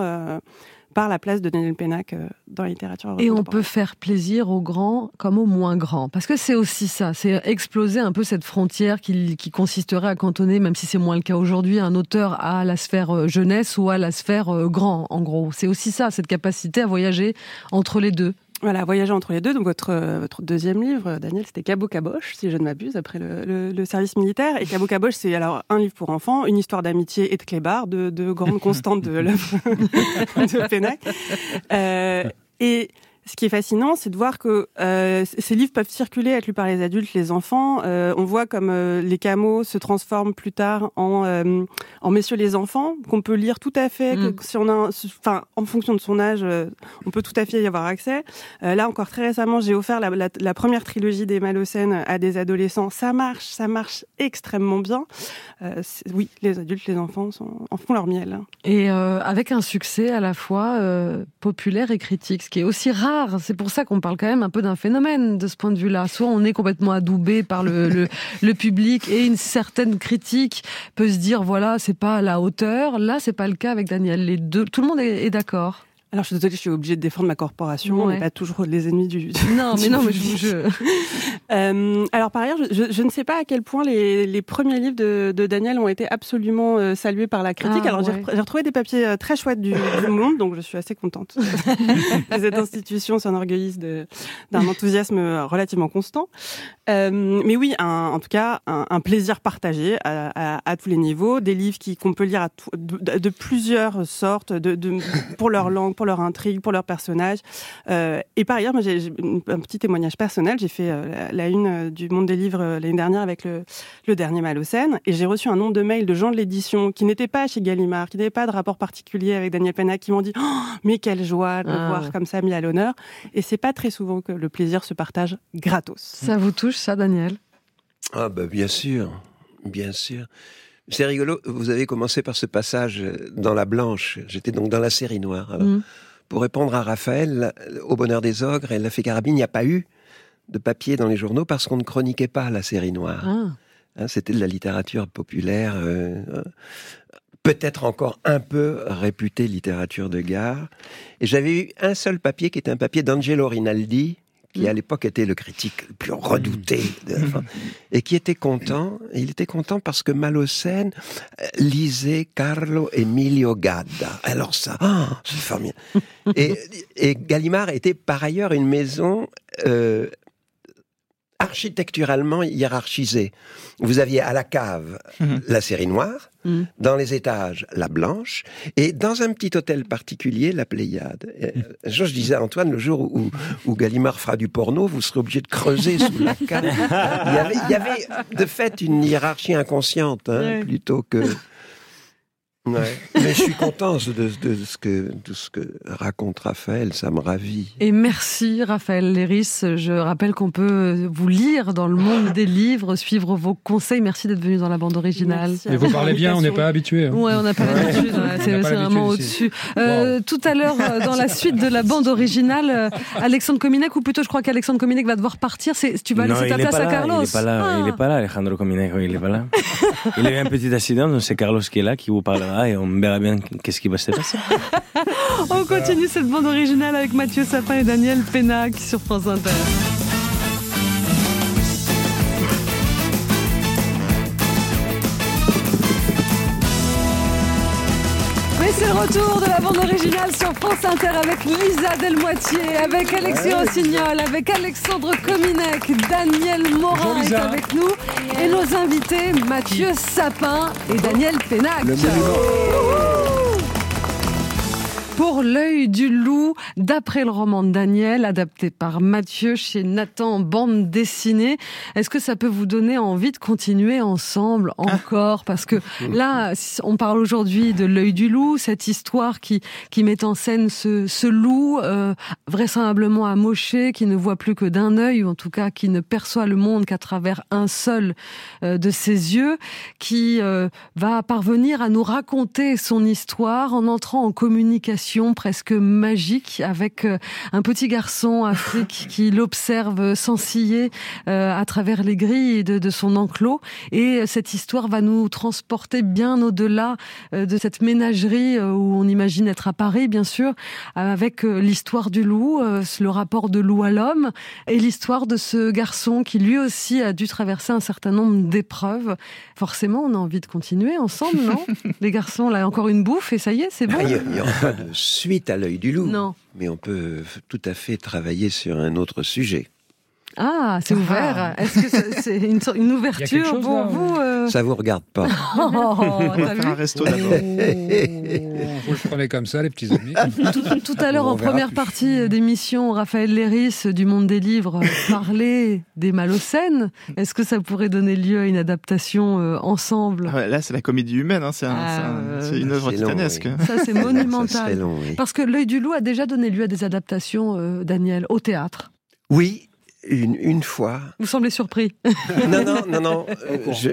par la place de Daniel Pénac euh, dans la littérature. Et on peut faire plaisir aux grands comme aux moins grands. Parce que c'est aussi ça, c'est exploser un peu cette frontière qui, qui consisterait à cantonner, même si c'est moins le cas aujourd'hui, un auteur à la sphère euh, jeunesse ou à la sphère euh, grand, en gros. C'est aussi ça, cette capacité à voyager entre les deux. Voilà, voyager entre les deux. Donc votre, euh, votre deuxième livre, euh, Daniel, c'était Cabot Caboche, si je ne m'abuse, après le, le- le service militaire. Et Cabot Caboche, c'est alors un livre pour enfants, une histoire d'amitié et de clébard, de, de grandes constantes de l'œuvre de Pénac. Euh, et ce qui est fascinant, c'est de voir que euh, ces livres peuvent circuler, être lus par les adultes, les enfants. Euh, on voit comme euh, les camos se transforment plus tard en, euh, en messieurs les enfants, qu'on peut lire tout à fait, que Mm. si on a, enfin, en fonction de son âge, euh, on peut tout à fait y avoir accès. Euh, là encore très récemment, j'ai offert la, la- la première trilogie des Malocènes à des adolescents. Ça marche, ça marche extrêmement bien. Euh, oui, les adultes, les enfants sont, en font leur miel. hein. Et euh, avec un succès à la fois euh, populaire et critique, ce qui est aussi rare. C'est pour ça qu'on parle quand même un peu d'un phénomène de ce point de vue-là. Soit on est complètement adoubé par le, le, le public et une certaine critique peut se dire voilà c'est pas à la hauteur. Là c'est pas le cas avec Daniel. Les deux, tout le monde est, est d'accord. Alors je suis désolée, je suis obligée de défendre ma corporation. On Ouais. n'est pas toujours les ennemis du. Non mais non mais je, je- Euh, alors par ailleurs, je, ne sais pas à quel point les, les premiers livres de, de Daniel ont été absolument euh, salués par la critique. Ah, alors j'ai ouais. repr- j'ai retrouvé des papiers euh, très chouettes du, du Monde, donc je suis assez contente cette institution s'enorgueillisse d'un enthousiasme relativement constant. Euh, mais oui, un- en tout cas, un, un plaisir partagé à, à- à tous les niveaux, des livres qu'on peut lire à tout- de, de plusieurs sortes, de- pour leur langue, pour leur intrigue, pour leurs personnages. Euh, et par ailleurs, moi, j'ai un petit témoignage personnel. J'ai fait euh, la, la une euh, du Monde des Livres euh, l'année dernière avec le, le dernier Malocène, et j'ai reçu un nombre de mails de gens de l'édition qui n'étaient pas chez Gallimard, qui n'avaient pas de rapport particulier avec Daniel Pénac, qui m'ont dit oh, mais quelle joie de le Ah, voir comme ça mis à l'honneur. Et c'est pas très souvent que le plaisir se partage gratos. ça vous touche ça Daniel? Ah bah bien sûr, bien sûr. C'est rigolo, vous avez commencé par ce passage dans la blanche, j'étais donc dans la série noire. Alors, Mm. Pour répondre à Raphaël, la- au bonheur des ogres et la fée carabine, il n'y a pas eu de papier dans les journaux parce qu'on ne chroniquait pas la série noire. Ah. Hein, C'était de la littérature populaire, euh, euh, peut-être encore un peu réputée littérature de gare. Et j'avais eu un seul papier qui était un papier d'Angelo Rinaldi, qui à l'époque était le critique le plus redouté, et qui était content. Il était content parce que Malocène euh, lisait Carlo Emilio Gadda. Alors ça, ah, c'est formidable. Et, et Gallimard était par ailleurs une maison euh, architecturalement hiérarchisée. Vous aviez à la cave la série noire, dans les étages la blanche, et dans un petit hôtel particulier la Pléiade. Jour, je disais à Antoine, le jour où, où Gallimard fera du porno, vous serez obligé de creuser sous la cave. Il y avait, il y avait de fait une hiérarchie inconsciente, hein, plutôt que... Ouais. Mais je suis content de, de ce que, de ce que raconte Raphaël, ça me ravit. Et merci Raphaël Léris. Je rappelle qu'on peut vous lire dans le monde des livres, suivre vos conseils. Merci d'être venu dans la bande originale. Et vous parlez bien, on n'est pas habitué. hein. Ouais, on n'a pas l'habitude. ouais, On C'est vraiment l'habitude au-dessus. Euh, Tout à l'heure, euh, dans la suite de la bande originale, euh, Alexandre Cominec, ou plutôt je crois qu'Alexandre Cominec va devoir partir. Tu vas non, laisser ta place pas à là, Carlos. Il est pas là, Ah. il est pas là, Alejandro Cominejo, il est pas là. il a eu un petit accident, donc c'est Carlos qui est là, qui vous parlera et on verra bien qu'est-ce qui va se passer. On continue cette bande originale avec Mathieu Sapin et Daniel Pénac sur France Inter. Retour de la bande originale sur France Inter avec Lisa Delmoitier, avec Alexis Rossignol, avec Alexandre Cominec, Daniel Morin est avec nous et nos invités Mathieu Sapin et Daniel Pénac. Pour l'œil du loup, d'après le roman de Daniel, adapté par Mathieu chez Nathan en bande dessinée, est-ce que ça peut vous donner envie de continuer ensemble encore? Parce que là, on parle aujourd'hui de l'œil du loup, cette histoire qui, qui met en scène ce, ce loup euh, vraisemblablement amoché, qui ne voit plus que d'un œil, ou en tout cas qui ne perçoit le monde qu'à travers un seul euh, de ses yeux, qui euh, va parvenir à nous raconter son histoire en entrant en communication presque magique avec euh, un petit garçon Afrique qui l'observe s'ensiller euh, à travers les grilles de, de son enclos. Et cette histoire va nous transporter bien au-delà euh, de cette ménagerie euh, où on imagine être à Paris, bien sûr, avec euh, l'histoire du loup, euh, le rapport de loup à l'homme et l'histoire de ce garçon qui lui aussi a dû traverser un certain nombre d'épreuves. Forcément, on a envie de continuer ensemble, non? Les garçons, là, encore une bouffe et ça y est, c'est bon. Ah, Il n'y aura pas de suite à l'œil du loup. Non. Mais on peut tout à fait travailler sur un autre sujet. Ah, c'est ouvert. Est-ce que c'est- une, une ouverture chose, pour là, vous euh Ça vous regarde pas. Oh, un resto d'abord. Vous le prenez comme ça, les petits amis. tout, tout à l'heure, en première plus. partie d'émission, Raphaël Léris du Monde des Livres parlait des Malocènes. Est-ce que ça pourrait donner lieu à une adaptation euh, ensemble? Ah ouais, là, c'est la comédie humaine, hein, c'est un- Ah, un- une œuvre C'est long, titanesque. oui. Ça, c'est monumental. long, oui. Parce que L'œil du loup a déjà donné lieu à des adaptations, euh, Daniel, au théâtre. Oui, une, une fois. Vous semblez surpris. Non, non, non, non. je-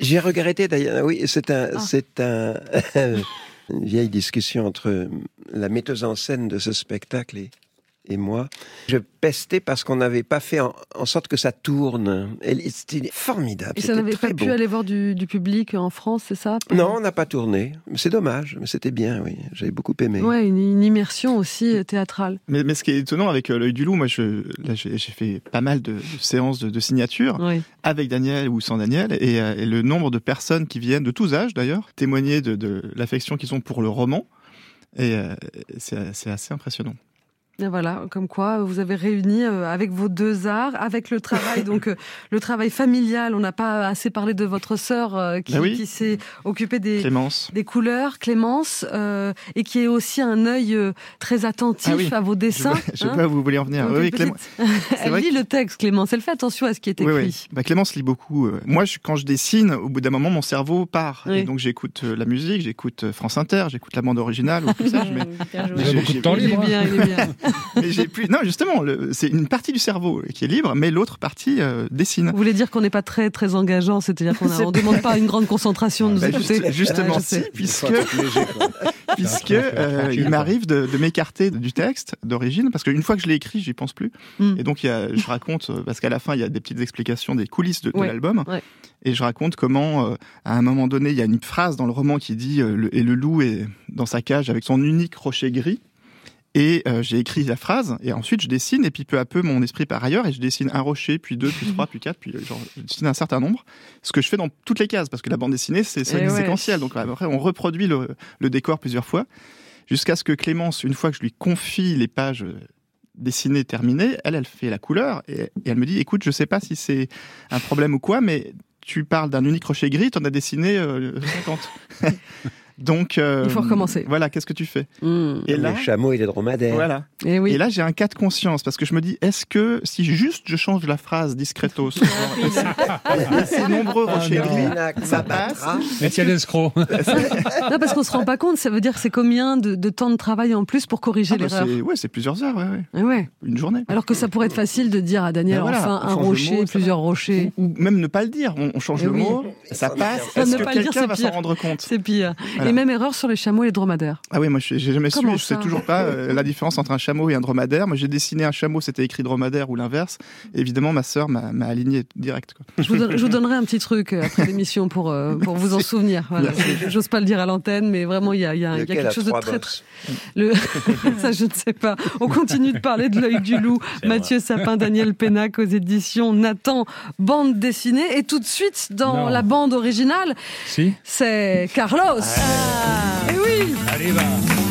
J'ai regretté d'ailleurs. Oui, c'est un, Ah. c'est un, une vieille discussion entre la metteuse en scène de ce spectacle et, et moi. Je pestais parce qu'on n'avait pas fait en, en sorte que ça tourne. C'était formidable. Et ça n'avait pas pu aller voir du, du public en France, c'est ça Non, on n'a pas tourné. C'est dommage, mais c'était bien, oui. J'avais beaucoup aimé. Ouais, une, une immersion aussi euh, théâtrale. Mais, mais ce qui est étonnant avec euh, l'œil du loup, moi, je, là, j'ai fait pas mal de, de séances de, de signature Oui. avec Daniel ou sans Daniel, et, euh, et le nombre de personnes qui viennent de tous âges d'ailleurs témoigner de, de l'affection qu'ils ont pour le roman, et euh, c'est assez impressionnant. Et voilà, comme quoi vous avez réuni euh, avec vos deux arts, avec le travail, donc euh, le travail familial. On n'a pas assez parlé de votre sœur euh, qui, oui. qui s'est occupée des, Clémence. des couleurs, Clémence, euh, et qui est aussi un œil euh, très attentif Ah oui. à vos dessins. je hein. vois où vous voulez en venir. Donc, Oui, petite- Elle lit que- le texte, Clémence. Elle fait attention à ce qui est écrit. Oui, oui. Bah, Clémence lit beaucoup. euh. Moi, je- quand je dessine, au bout d'un moment, mon cerveau part. Oui. Et donc, j'écoute euh, la musique, j'écoute euh, France Inter, j'écoute la bande originale. Ou tout ça, je mets- j'ai- beaucoup de temps Il est libre. hein. bien, il est bien. mais j'ai plus. Non, justement, le- c'est une partie du cerveau qui est libre, mais l'autre partie euh, dessine. Vous voulez dire qu'on n'est pas très très engageant, c'est-à-dire qu'on ne demande pas une grande concentration de nous Bah, écouter. juste- justement, je si, puisque, puisque euh, il quoi. m'arrive de, de m'écarter du texte d'origine, parce qu'une fois que je l'ai écrit, j'y pense plus. Mm. Et donc, il y a, je raconte, euh, parce qu'à la fin, il y a des petites explications des coulisses de, de Ouais, l'album, ouais. et je raconte comment, euh, à un moment donné, il y a une phrase dans le roman qui dit euh, le- et le loup est dans sa cage avec son unique rocher gris. Et euh, j'ai écrit la phrase, et ensuite je dessine, et puis peu à peu mon esprit part ailleurs, et je dessine un rocher, puis deux, puis trois, puis quatre, puis euh, genre, je dessine un certain nombre. Ce que je fais dans toutes les cases, parce que la bande dessinée, c'est c'est Eh ouais. séquentiel. Donc après, on reproduit le, le décor plusieurs fois, jusqu'à ce que Clémence, une fois que je lui confie les pages euh, dessinées, terminées, elle, elle fait la couleur, et, et elle me dit, écoute, je sais pas si c'est un problème ou quoi, mais tu parles d'un unique rocher gris, t'en as dessiné euh, 50. Donc, euh, Il faut recommencer. Voilà, qu'est-ce que tu fais Hmm. Et là, Les chameaux et les dromadaires. voilà. Et oui. Et là, j'ai un cas de conscience parce que je me dis, est-ce que si juste je change la phrase discretos, ces nombreux Ah, rochers gris, ça passe. Étienne Escroc. Non, parce qu'on se rend pas compte. Ça veut dire c'est combien de, de temps de travail en plus pour corriger Ah bah, l'erreur c'est ouais, c'est plusieurs heures, ouais, ouais. Eh ouais. une journée. Alors que ça pourrait être facile de dire à Daniel, Ben voilà, enfin, un rocher, mot, plusieurs rochers. Ou même ne pas le dire. On, on change Eh le oui. mot, ça passe. Ah, Est-ce ne que quelqu'un c'est va s'en rendre compte C'est pire. Voilà. Et même erreur sur les chameaux et les dromadaires. Ah oui, moi je- j'ai jamais su, je sais toujours pas euh, la différence entre un chameau et un dromadaire. Moi j'ai dessiné un chameau, c'était écrit dromadaire ou l'inverse. Évidemment, ma sœur m'a aligné direct. Quoi. Je vous, donne- je vous donnerai un petit truc euh, après l'émission pour, euh, pour vous en souvenir. Voilà. J'ose pas le dire à l'antenne, mais vraiment, il y a, il y a- il y a Lequel quelque a chose de très, Le... ça, je ne sais pas. On continue de parler de l'œil du loup. Mathieu Sapin, Daniel Pénac aux éditions Nathan, bande dessinée. Et tout de suite, dans Non. la bande originale, Si c'est Carlos. Et oui Allez.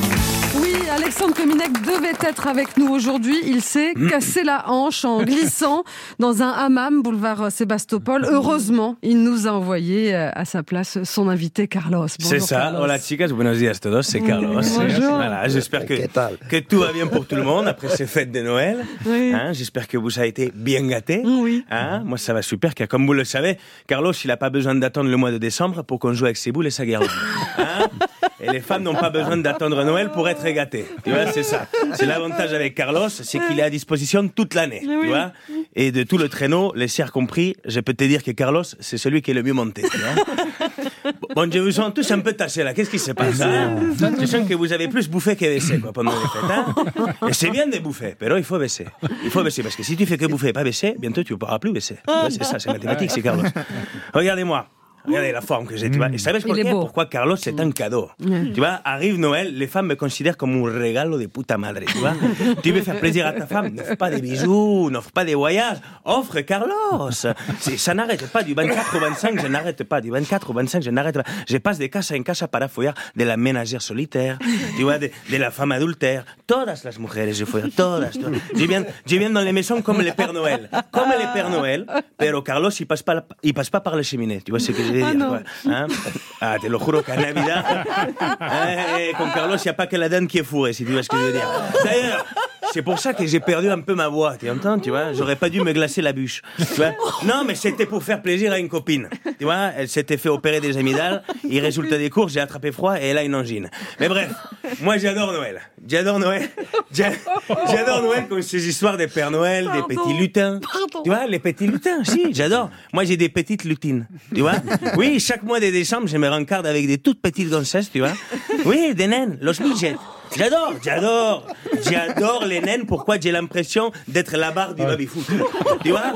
Alexandre Cominec devait être avec nous aujourd'hui. Il s'est cassé la hanche en glissant dans un hammam boulevard Sébastopol. Heureusement, il nous a envoyé euh, à sa place son invité Carlos. C'est Bonjour, ça. Carlos. Hola chicas, buenos días todos, c'est Carlos. Bonjour. Voilà, j'espère que, ¿Qué tal? que tout va bien pour tout le monde après ces fêtes de Noël. Oui. Hein, j'espère que vous avez été bien gâtés. Oui. Hein, moi, ça va super, car comme vous le savez, Carlos, il n'a pas besoin d'attendre le mois de décembre pour qu'on joue avec ses boules et sa. Hein et les femmes n'ont pas besoin d'attendre Noël pour être gâtées. Tu vois, c'est ça. C'est l'avantage avec Carlos, c'est qu'il est à disposition toute l'année. Tu vois et de tout le traîneau, les cires compris, je peux te dire que Carlos, c'est celui qui est le mieux monté. Tu vois bon, je vous sens tous un peu tassés là. Qu'est-ce qui se passe hein Je sens que vous avez plus bouffé que baissé quoi, pendant les fêtes. Hein et c'est bien de bouffer, mais il faut baisser. Il faut baisser parce que si tu fais que bouffer et pas baisser, bientôt tu ne pourras plus baisser. Vois, C'est ça, c'est mathématique, c'est Carlos. Regardez-moi. Regardez la forme que j'ai, tu vois. Et savez Il est beau. pourquoi Carlos c'est un cadeau Tu vois, arrive Noël, les femmes me considèrent comme un regalo de puta madre, tu vois. tu veux faire plaisir à ta femme, n'offre pas des bijoux, n'offre pas des voyages, offre Carlos. Ça n'arrête pas, du 24 au 25, je n'arrête pas, du 24 au 25, je n'arrête pas. Je passe de casa en casa para follar de la ménagère solitaire, tu vois, de, de la femme adultère, todas las mujeres, je follar, todas, todas. Je viens, je viens dans les maisons comme le Père Noël, comme le Père Noël, pero Carlos, il passe pas, il passe pas par les cheminées, tu vois ce que je non. quoi. Hein ah, te lo juro qu'à Navidad, eh, con Carlos, il n'y a pas que la dame qui est fourrée, si tu vois ce que je veux dire. D'ailleurs, c'est pour ça que j'ai perdu un peu ma voix, tu entends, tu vois J'aurais pas dû me glacer la bûche, tu vois Non, mais c'était pour faire plaisir à une copine, tu vois Elle s'était fait opérer des amygdales, il résultat des courses, j'ai attrapé froid et elle a une angine. Mais bref, moi j'adore Noël. J'adore Noël. J'a- J'adore Noël comme ces histoires des Pères Noël, des petits lutins. Tu vois, les petits lutins, si, j'adore. Moi j'ai des petites lutines, tu vois Oui, chaque mois de décembre, je me rencarde avec des toutes petites gonzesses, tu vois Oui, des naines, los midgets. J'adore, j'adore, j'adore les naines. Pourquoi j'ai l'impression d'être la barre du baby-foot Tu vois?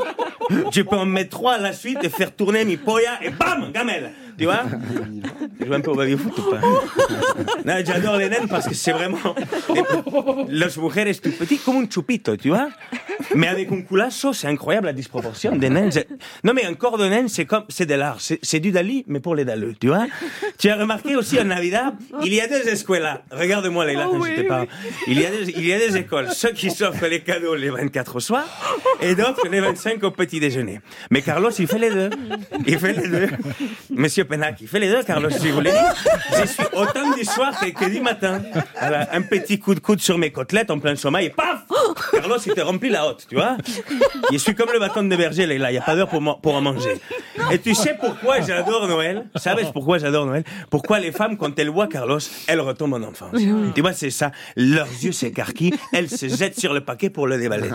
Je peux en mettre trois à la suite et faire tourner mi polla et bam, gamelle. Tu vois Je joue un peu au baby-foot ou pas Non, j'adore les naines parce que c'est vraiment... Los mujeres tout petits comme un chupito, tu vois Mais avec un culasso, c'est incroyable la disproportion des naines. Non, mais un corps de naine, c'est comme... C'est de l'art. C'est du Dali, mais pour les dalleux, tu vois Tu as remarqué aussi en Navidad, il y a deux escuelas. Regarde-moi, Leila, quand je te parle. Il y, a des, il y a des écoles. Ceux qui s'offrent les cadeaux les 24 au soir et d'autres les 25 au petit déjeuner. Mais Carlos, il fait les deux. Il fait les deux. Monsieur Il fait les deux, Carlos, si vous voulez. Je suis autant du soir que, que du matin. Voilà, un petit coup de coude sur mes côtelettes en plein sommeil et paf Carlos, il te remplit la haute, tu vois Je suis comme le bâton de berger, Leila. Il n'y a pas d'heure pour, pour en manger. Et tu sais pourquoi j'adore Noël? Savez pourquoi j'adore Noël? Pourquoi les femmes, quand elles voient Carlos, elles retombent en enfance. Tu vois, c'est ça. Leurs yeux s'écarquillent, elles se jettent sur le paquet pour le déballer.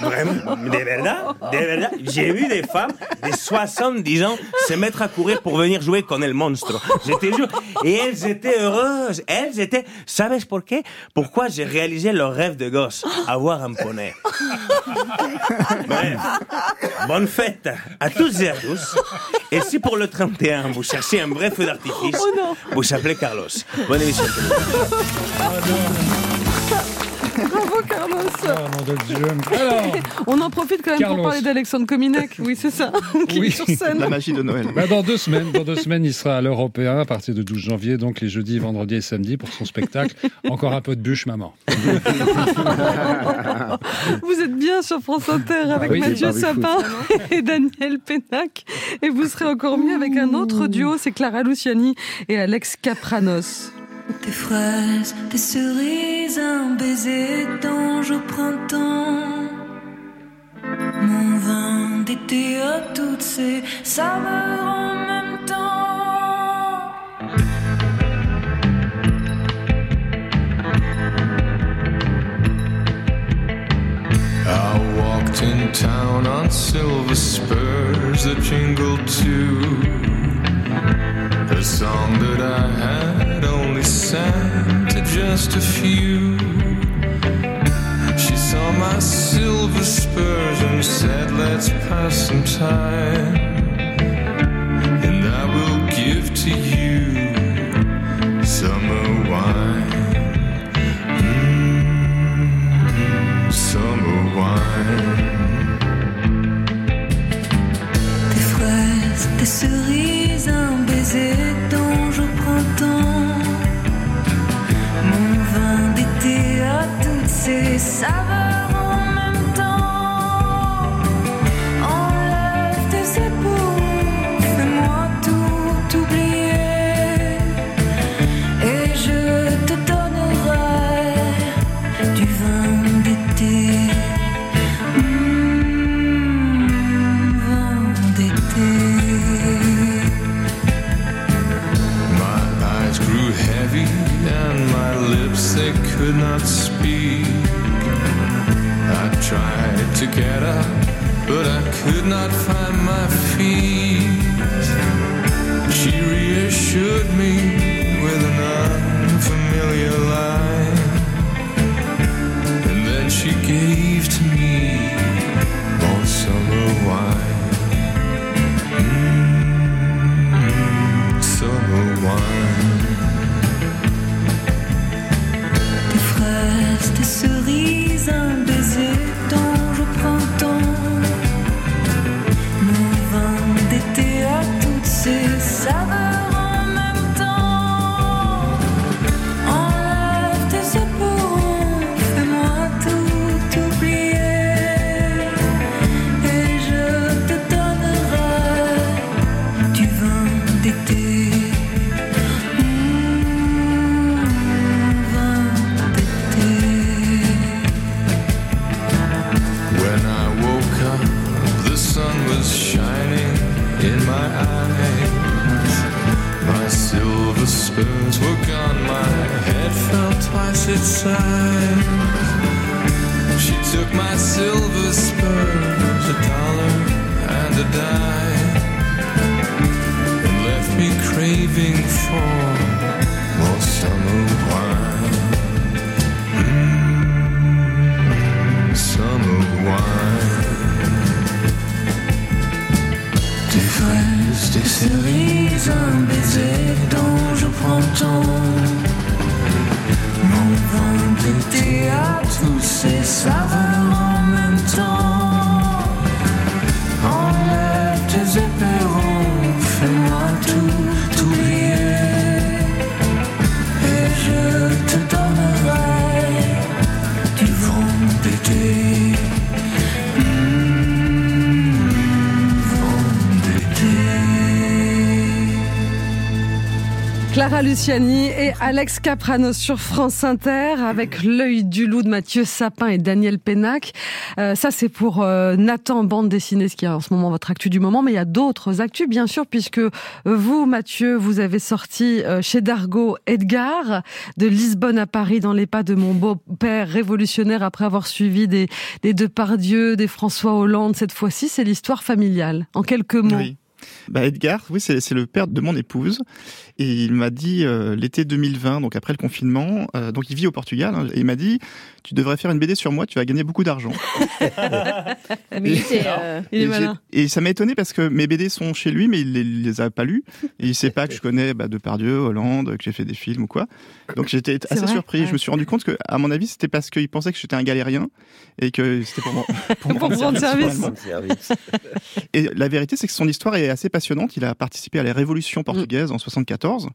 Vraiment, de verdad, de verdad? J'ai vu des femmes de 70 ans se mettre à courir pour venir jouer con el te jure. Et elles étaient heureuses. Elles étaient. Savez pourquoi Pourquoi j'ai réalisé leur rêve de gosse Avoir un poney? Bref. Bonne fête à toutes et à tous. Et si pour le 31, vous cherchez un vrai feu d'artifice, vous appelez Carlos. Bonne émission. Oh, nom de Dieu. Alors, On en profite quand même Carlos. pour parler d'Alexandre Cominac. Oui, c'est ça. Qui Oui. est sur scène. La magie de Noël. bah, dans deux semaines, dans deux semaines, il sera à l'Européen à partir de 12 janvier, donc les jeudis, vendredis et samedis pour son spectacle. Encore un peu de bûche, maman. Vous êtes bien sur France Inter avec oui, Mathieu c'est Barbie Sapin et Daniel Pénac. Et vous serez encore mieux avec un autre duo, c'est Clara Luciani et Alex Capranos. Des fraises, des cerises, un baiser d'ange au printemps. Mon vin d'été à toutes ces saveurs en même temps. I walked in town on silver spurs that jingled too. A song that I had only sang to just a few. She saw my silver spurs and said, Let's pass some time. And I will give to you summer wine. Mm, summer wine. Des fraises, des cerises, un baiser d'ange au printemps. Toutes ces Clara Luciani et Alex Capranos sur France Inter avec l'œil du loup de Mathieu Sapin et Daniel Pénac. Euh, ça c'est pour euh, Nathan bande dessinée, ce qui est en ce moment votre actu du moment, mais il y a d'autres actus bien sûr puisque vous Mathieu vous avez sorti euh, chez Dargaud Edgar de Lisbonne à Paris dans les pas de mon beau-père révolutionnaire après avoir suivi des, des Depardieu, des François Hollande. Cette fois-ci c'est l'histoire familiale. En quelques mots. Bah Edgar, oui, c'est le père de mon épouse. Et il m'a dit euh, l'été 2020, donc après le confinement, euh, donc il vit au Portugal, hein, et il m'a dit Tu devrais faire une BD sur moi, tu vas gagner beaucoup d'argent. Était, euh, il est Et, et ça m'a étonné parce que mes BD sont chez lui, mais il les, les a pas lus. Et il sait pas que je connais bah, Depardieu, Hollande, que j'ai fait des films ou quoi. Donc j'étais assez surpris. Ouais. Je me suis rendu compte que, à mon avis, c'était parce qu'il pensait que j'étais un galérien et que c'était pour, moi- pour Pour rendre rendre service. service. Et la vérité, c'est que son histoire est assez passionnante. Il a participé à la Révolution portugaise en 74.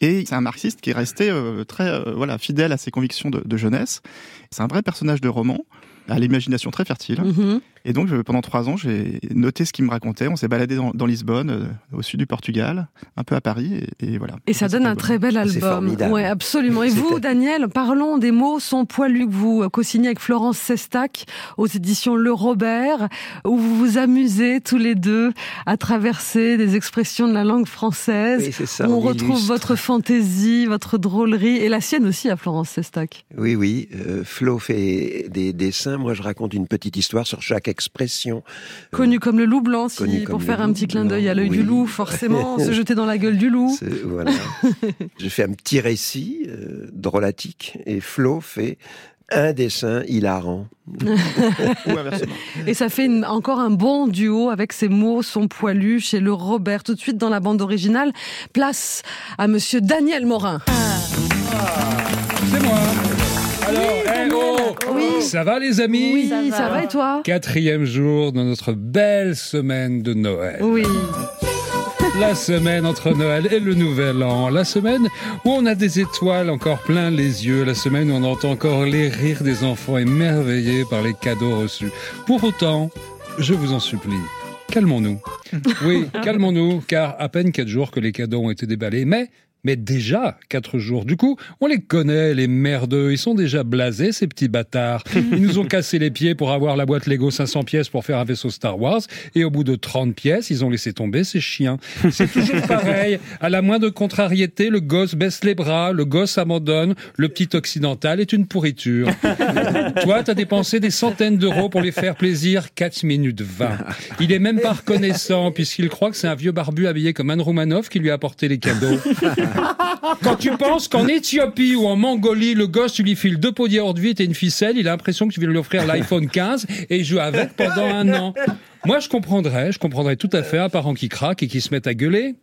Et c'est un marxiste qui est resté euh, très euh, voilà fidèle à ses convictions de, de jeunesse. C'est un vrai personnage de roman, à l'imagination très fertile. Mhm. Et donc, je- pendant trois ans, j'ai noté ce qu'il me racontait. On s'est baladé dans, dans Lisbonne, euh, au sud du Portugal, un peu à Paris, et, et voilà. Et ça donne un très bel C'est album. formidable. Ouais, absolument. Et vous, Daniel, parlons des mots sont poilus que vous euh, co-signez avec Florence Sestac aux éditions Le Robert, où vous vous amusez tous les deux à traverser des expressions de la langue française. Oui, c'est ça, où on on retrouve votre fantaisie, votre drôlerie, et la sienne aussi à Florence Sestac. Oui, oui. euh, Flo fait des dessins. Moi, je raconte une petite histoire sur chaque expression. Connu comme le loup blanc, si, Connu pour faire un petit clin d'œil à l'œil du loup, forcément, se jeter dans la gueule du loup. Voilà. je fais un petit récit euh, drôlatique et Flo fait un dessin hilarant. Et ça fait une- encore un bon duo avec ces mots sont poilus chez le Robert. Tout de suite dans la bande originale, place à monsieur Daniel Morin. C'est moi. Ça va les amis Oui, ça va. et toi Quatrième jour de notre belle semaine de Noël. Oui. La semaine entre Noël et le Nouvel An. La semaine où on a des étoiles encore plein les yeux. La semaine où on entend encore les rires des enfants émerveillés par les cadeaux reçus. Pour autant, je vous en supplie, calmons-nous. Oui, calmons-nous, car à peine quatre jours que les cadeaux ont été déballés, mais mais déjà quatre jours. Du coup, on les connaît, les merdeux. Ils sont déjà blasés, ces petits bâtards. Ils nous ont cassé les pieds pour avoir la boîte Lego 500 pièces pour faire un vaisseau Star Wars. Et au bout de 30 pièces, ils ont laissé tomber ces chiens. C'est toujours pareil. À la moindre contrariété, le gosse baisse les bras, le gosse abandonne, le petit occidental est une pourriture. Toi, t'as dépensé des centaines d'euros pour les faire plaisir, 4 minutes 20. Il est même pas reconnaissant puisqu'il croit que c'est un vieux barbu habillé comme Anne Roumanoff qui lui a apporté les cadeaux. Quand tu penses qu'en Éthiopie ou en Mongolie, le gosse, tu lui files deux pots de yaourt vite et une ficelle, il a l'impression que tu viens de lui offrir l'iPhone 15 et il joue avec pendant un an. Moi, je comprendrais, je comprendrais tout à fait un parent qui craque et qui se met à gueuler.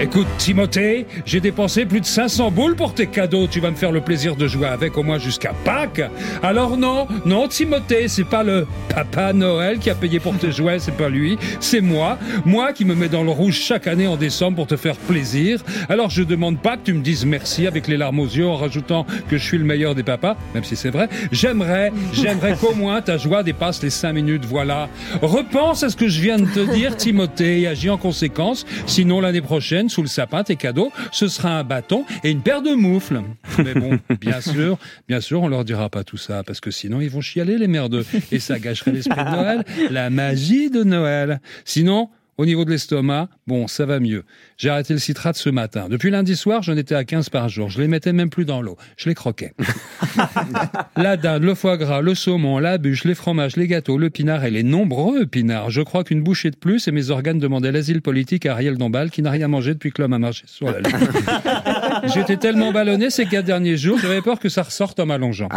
Écoute, Timothée, j'ai dépensé plus de 500 boules pour tes cadeaux. Tu vas me faire le plaisir de jouer avec au moins jusqu'à Pâques. Alors non, non, Timothée, c'est pas le Papa Noël qui a payé pour tes jouets, c'est pas lui, c'est moi. Moi qui me mets dans le rouge chaque année en décembre pour te faire plaisir. Alors je demande pas que tu me dises merci avec les larmes aux yeux en rajoutant que je suis le meilleur des papas, même si c'est vrai. J'aimerais, j'aimerais qu'au moins ta joie dépasse les 5 minutes, voilà. Repense à ce que je viens de te dire, Timothée, et agis en conséquence. Sinon, l'année prochaine, sous le sapin, tes cadeaux, ce sera un bâton et une paire de moufles. Mais bon, bien sûr, bien sûr, on leur dira pas tout ça, parce que sinon, ils vont chialer, les merdeux. Et ça gâcherait l'esprit de Noël, la magie de Noël. Sinon, au niveau de l'estomac, bon, ça va mieux. J'ai arrêté le citrate ce matin. Depuis lundi soir, j'en étais à 15 par jour. Je les mettais même plus dans l'eau. Je les croquais. la dinde, le foie gras, le saumon, la bûche, les fromages, les gâteaux, le pinard et les nombreux pinards. Je crois qu'une bouchée de plus et mes organes demandaient l'asile politique à Ariel Dombal qui n'a rien mangé depuis que l'homme a marché sur la lune. J'étais tellement ballonné ces quatre derniers jours, j'avais peur que ça ressorte en m'allongeant.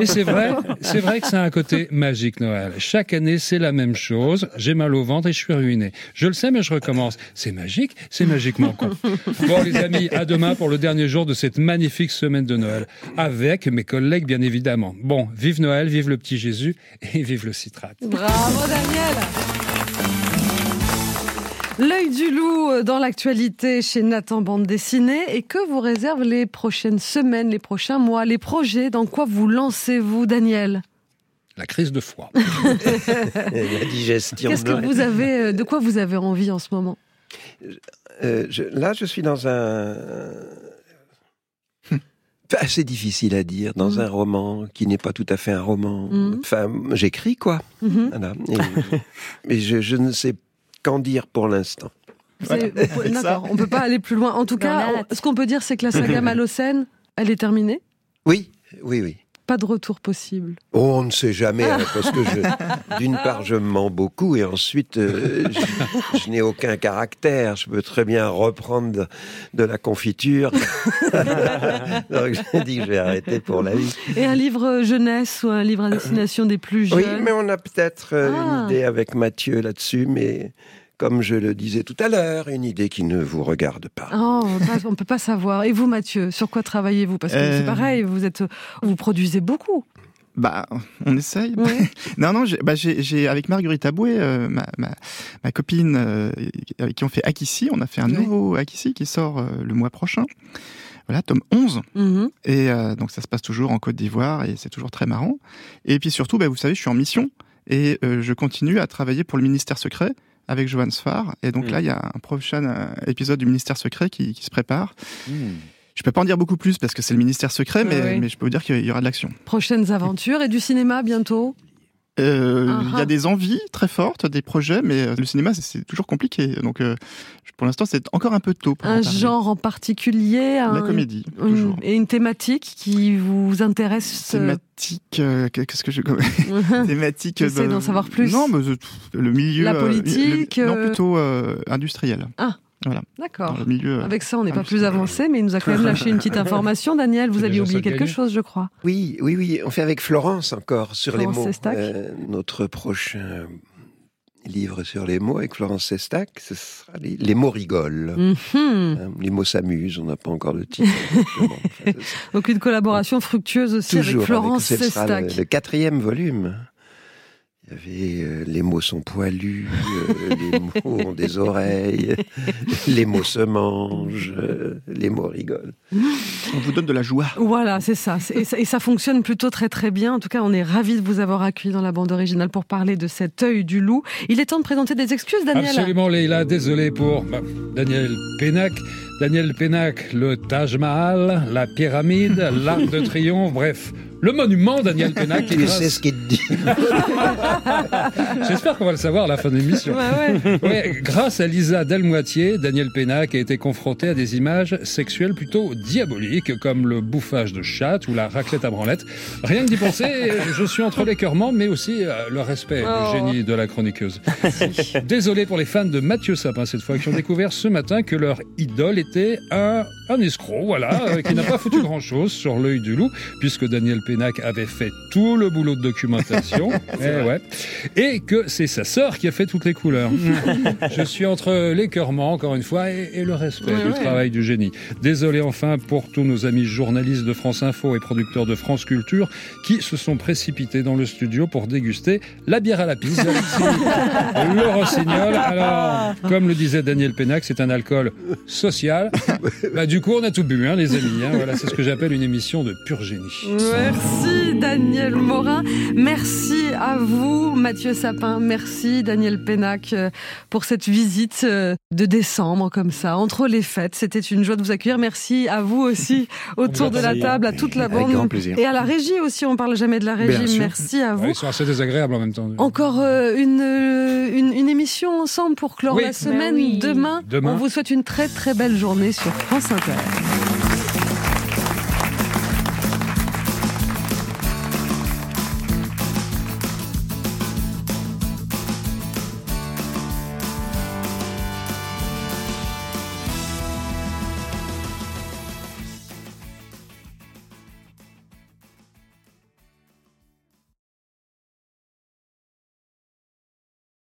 Et c'est vrai, c'est vrai que c'est un côté magique Noël. Chaque année, c'est la même chose. J'ai mal au ventre et je suis ruiné. Je le sais, mais je recommence. C'est magique, c'est magiquement con. Bon, les amis, à demain pour le dernier jour de cette magnifique semaine de Noël. Avec mes collègues, bien évidemment. Bon, vive Noël, vive le petit Jésus et vive le citrate. Bravo Daniel L'œil du loup dans l'actualité chez Nathan Bande Dessinée et que vous réservent les prochaines semaines, les prochains mois, les projets? Dans quoi vous lancez-vous, Daniel? La crise de foie. La digestion. Qu'est-ce de que vous avez, euh, de quoi vous avez envie en ce moment? Euh, je- là, je suis dans un. assez difficile à dire, dans Mhm. un roman qui n'est pas tout à fait un roman. Mhm. Enfin, j'écris quoi. Voilà. Et- mais je, je ne sais qu'en dire pour l'instant. C'est- D'accord, on peut pas aller plus loin. En tout cas, on- ce qu'on peut dire, c'est que la saga Malocène, elle est terminée? Oui, oui, oui. Pas de retour possible. Oh, on ne sait jamais, hein, parce que d'une part, je mens beaucoup, et ensuite, euh, je, je n'ai aucun caractère. Je peux très bien reprendre de, de la confiture. Donc, je dis que je vais arrêter pour la vie. Et un livre jeunesse ou un livre à destination des plus jeunes? Oui, mais on a peut-être euh, Ah. une idée avec Mathieu là-dessus, mais comme je le disais tout à l'heure, une idée qui ne vous regarde pas. Oh, on peut pas savoir. Et vous, Mathieu, sur quoi travaillez-vous? Parce que Euh. c'est pareil, vous êtes, vous produisez beaucoup. Bah, on essaye. Ouais. non, non, j'ai, bah, j'ai, j'ai- avec Marguerite Aboué, euh, ma, ma, ma copine euh, avec qui on fait Akissi, on a fait un nouveau Akissi qui sort euh, le mois prochain. Voilà, tome 11. Mhm. Et euh, donc ça se passe toujours en Côte d'Ivoire et c'est toujours très marrant. Et puis surtout, bah, vous savez, je suis en mission et euh, je continue à travailler pour le ministère secret avec Johan Sfar. Et donc Mm. là, il y a un prochain euh, épisode du ministère secret qui, qui se prépare. Je peux pas en dire beaucoup plus parce que c'est le ministère secret, mais, Ouais, ouais. mais je peux vous dire qu'il y aura de l'action. Prochaines aventures et du cinéma bientôt. Euh, Ah Il ah. y a des envies très fortes, des projets, mais euh, le cinéma, c'est- toujours compliqué. Donc, euh, pour l'instant, c'est encore un peu tôt. Pour Un genre en particulier La un- comédie, toujours. Et une thématique qui vous intéresse Thématique, euh, qu'est-ce que je. Thématique. J'essaie d'en savoir plus. Non, mais le milieu. La politique, le- non, plutôt industriel. Ah. Voilà. D'accord. Euh, Avec ça, on n'est pas plus avancé, mais il nous a quand même lâché une petite information. Daniel, vous aviez oublié quelque gagné. chose, je crois. Oui, oui, oui. On fait avec Florence encore sur Florence les mots. Sestac. Euh, notre prochain livre sur les mots avec Florence Sestac, ce sera les, les mots rigolent. Mhm. Hein, les mots s'amusent, on n'a pas encore de titre. Enfin. Donc une collaboration fructueuse aussi Toujours avec Florence ce sera le, Sestac. le quatrième volume. Il y avait euh, les mots sont poilus, euh, les mots ont des oreilles, les mots se mangent, euh, les mots rigolent. On vous donne de la joie. Voilà, c'est ça. C'est- Et, ça. et ça fonctionne plutôt très très bien. En tout cas, on est ravis de vous avoir accueilli dans la bande originale pour parler de cet œil du loup. Il est temps de présenter des excuses, Daniel. Absolument, Leïla. Désolé pour bah, Daniel Pénac. Daniel Pénac, le Taj Mahal, la pyramide, l'arc de triomphe, bref, le monument Daniel Pénac. Tu grâce- sais ce qu'il te dit. J'espère qu'on va le savoir à la fin de l'émission. Ouais, grâce à Lisa Delmoitier, Daniel Pénac a été confronté à des images sexuelles plutôt diaboliques, comme le bouffage de chatte ou la raclette à branlette. Rien que d'y penser, je suis entre l'écœurement, mais aussi euh, le respect Oh. du génie de la chroniqueuse. Désolé pour les fans de Mathieu Sapin cette fois, qui ont découvert ce matin que leur idole était un, un escroc, voilà, euh, qui n'a pas foutu grand-chose sur l'œil du loup, puisque Daniel Pénac avait fait tout le boulot de documentation. Eh ouais. Et que c'est sa sœur qui a fait toutes les couleurs. Je suis entre l'écœurement, encore une fois, et, et le respect Ouais, du ouais. travail du génie. Désolé enfin pour tous nos amis journalistes de France Info et producteurs de France Culture qui se sont précipités dans le studio pour déguster la bière à la pisse Le Rossignol. Alors, comme le disait Daniel Pénac, c'est un alcool social. Bah, du coup, on a tout bu, hein, les amis. hein. Voilà, c'est ce que j'appelle une émission de pur génie. Merci Daniel Morin. Merci à vous Mathieu Sapin. Merci Daniel Pénac euh, pour cette visite euh, de décembre comme ça, entre les fêtes. C'était une joie de vous accueillir. Merci à vous aussi autour de la table, à toute la Avec bande. grand plaisir. Et à la régie aussi, on parle jamais de la régie. Merci à vous. Ouais, ils sont assez désagréables en même temps. Encore euh, une, une, une émission ensemble pour clore Oui. la semaine. Ben oui. Demain, Demain. on vous souhaite une très très belle journée sur France Inter.